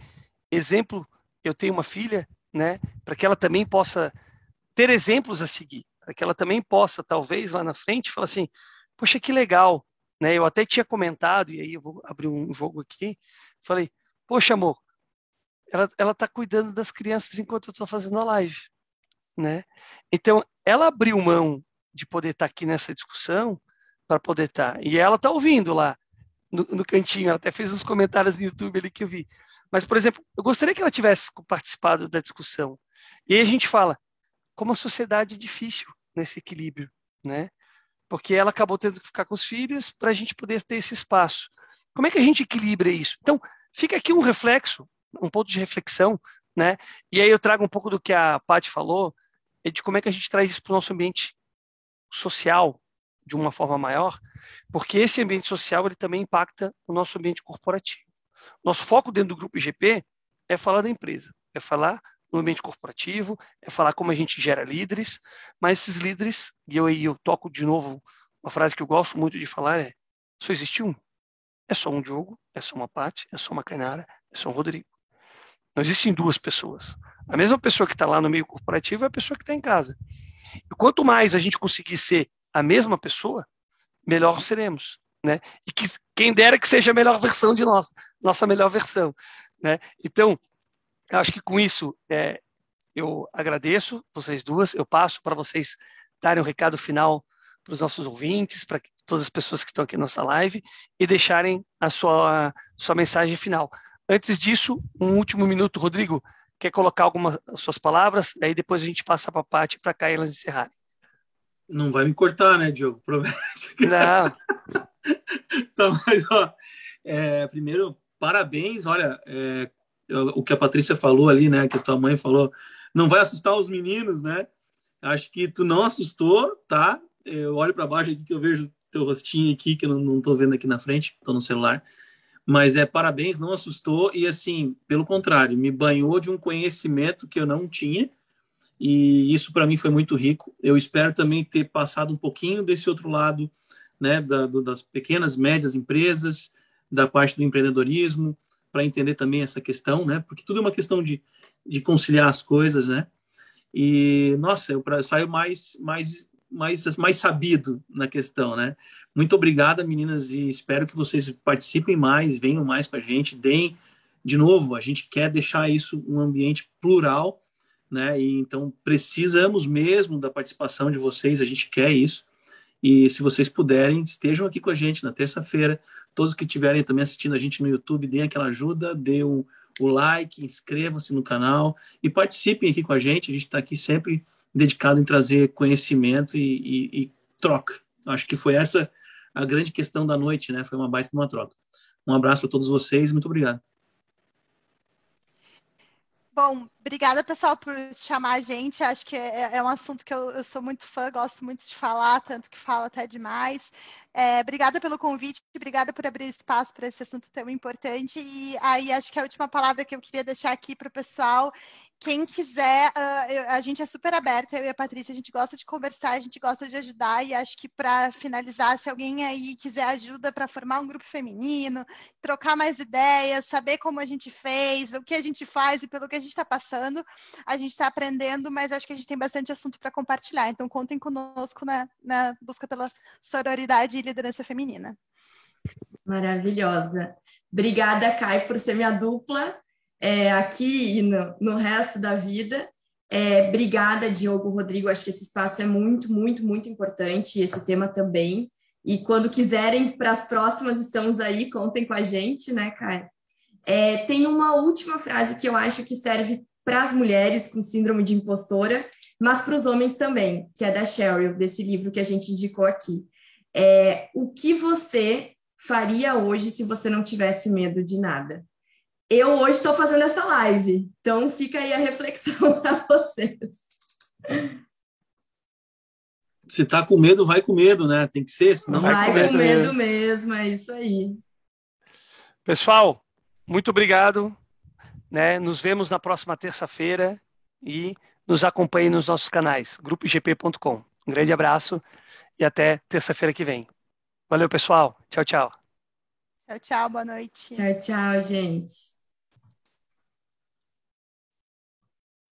exemplo. Eu tenho uma filha, né, para que ela também possa ter exemplos a seguir, para que ela também possa, talvez lá na frente, falar assim: poxa, que legal, né? Eu até tinha comentado e aí eu vou abrir um jogo aqui. Falei: poxa, amor, ela ela está cuidando das crianças enquanto eu estou fazendo a live né? Então, ela abriu mão de poder estar aqui nessa discussão para poder estar. E ela está ouvindo lá. no, no, cantinho. Ela até fez uns comentários no YouTube ali que eu vi. Mas, por exemplo, eu gostaria que ela tivesse participado da discussão. E aí a gente fala, como a sociedade é difícil nesse equilíbrio, né? Porque ela acabou tendo que ficar com os filhos para a gente poder ter esse espaço. Como é que a gente equilibra isso? Então, fica aqui um reflexo, um ponto de reflexão, né? E aí eu trago um pouco do que a Paty falou, é de como é que a gente traz isso para o nosso ambiente social de uma forma maior, porque esse ambiente social ele também impacta o nosso ambiente corporativo. Nosso foco dentro do grupo IGP é falar da empresa, é falar no ambiente corporativo, é falar como a gente gera líderes, mas esses líderes, e eu eu toco de novo uma frase que eu gosto muito de falar é: só existe um. É só um Diogo, é só uma Paty, é só uma Cainara, é só um Rodrigo. Não existem duas pessoas. A mesma pessoa que está lá no meio corporativo é a pessoa que está em casa. E quanto mais a gente conseguir ser a mesma pessoa, melhor seremos. Né? E que quem dera que seja a melhor versão de nós, nossa melhor versão. Né? Então, acho que com isso é, eu agradeço vocês duas, eu passo para vocês darem um recado final para os nossos ouvintes, para todas as pessoas que estão aqui na nossa live e deixarem a sua, sua mensagem final. Antes disso, um último minuto, Rodrigo, quer colocar algumas suas palavras? Aí depois a gente passa para a parte para cá elas encerrarem. Não vai me cortar, né, Diogo? Promete. Não. então, mas, ó, é, primeiro, parabéns. Olha, é, o que a Patrícia falou ali, né, que a tua mãe falou, não vai assustar os meninos, né? Acho que tu não assustou, tá? Eu olho para baixo aqui que eu vejo teu rostinho aqui, que eu não, não tô vendo aqui na frente, tô no celular. Mas é parabéns, não assustou e assim, pelo contrário, me banhou de um conhecimento que eu não tinha e isso para mim foi muito rico. Eu espero também ter passado um pouquinho desse outro lado, né, da, do, das pequenas, médias empresas, da parte do empreendedorismo, para entender também essa questão, né, porque tudo é uma questão de, de conciliar as coisas, né. E nossa, eu saio mais mais mais mais sabido na questão, né. Muito obrigada, meninas, e espero que vocês participem mais, venham mais com a gente, deem de novo, a gente quer deixar isso um ambiente plural né? E então precisamos mesmo da participação de vocês, a gente quer isso. E se vocês puderem, estejam aqui com a gente na terça-feira. Todos que estiverem também assistindo a gente no YouTube, deem aquela ajuda, dê o, o like, inscrevam-se no canal e participem aqui com a gente. A gente está aqui sempre dedicado em trazer conhecimento e, e, e, troca. Acho que foi essa a grande questão da noite, né? Foi uma baita de uma troca. Um abraço para todos vocês, muito obrigado. Bom, obrigada, pessoal, por chamar a gente. Acho que é, é um assunto que eu, eu, sou muito fã, gosto muito de falar, tanto que falo até demais. É, obrigada pelo convite, obrigada por abrir espaço para esse assunto tão importante. E aí, acho que a última palavra que eu queria deixar aqui para o pessoal quem quiser, uh, a gente é super aberta, eu e a Patrícia, a gente gosta de conversar, a gente gosta de ajudar, e acho que para finalizar, se alguém aí quiser ajuda para formar um grupo feminino, trocar mais ideias, saber como a gente fez, o que a gente faz e pelo que a gente está passando, a gente está aprendendo, mas acho que a gente tem bastante assunto para compartilhar. Então, contem conosco na, na busca pela sororidade e liderança feminina. Maravilhosa. Obrigada, Kai, por ser minha dupla é, aqui e no, no, resto da vida. É, obrigada, Diogo, Rodrigo. Acho que esse espaço é muito, muito, muito importante. Esse tema também. E quando quiserem, para as próximas, estamos aí. Contem com a gente, né, Caio? É, tem uma última frase que eu acho que serve para as mulheres com síndrome de impostora, mas para os homens também, que é da Cheryl, desse livro que a gente indicou aqui. É, o que você faria hoje se você não tivesse medo de nada? Eu hoje estou fazendo essa live. Então fica aí a reflexão para vocês. Se tá com medo, vai com medo, né? Tem que ser, senão vai, vai com medo, com medo mesmo, é isso aí. Pessoal, muito obrigado. Né? Nos vemos na próxima terça-feira e nos acompanhe nos nossos canais, grupogp.com. Um grande abraço e até terça-feira que vem. Valeu, pessoal. Tchau, tchau. Tchau, tchau. Boa noite. Tchau, tchau, gente.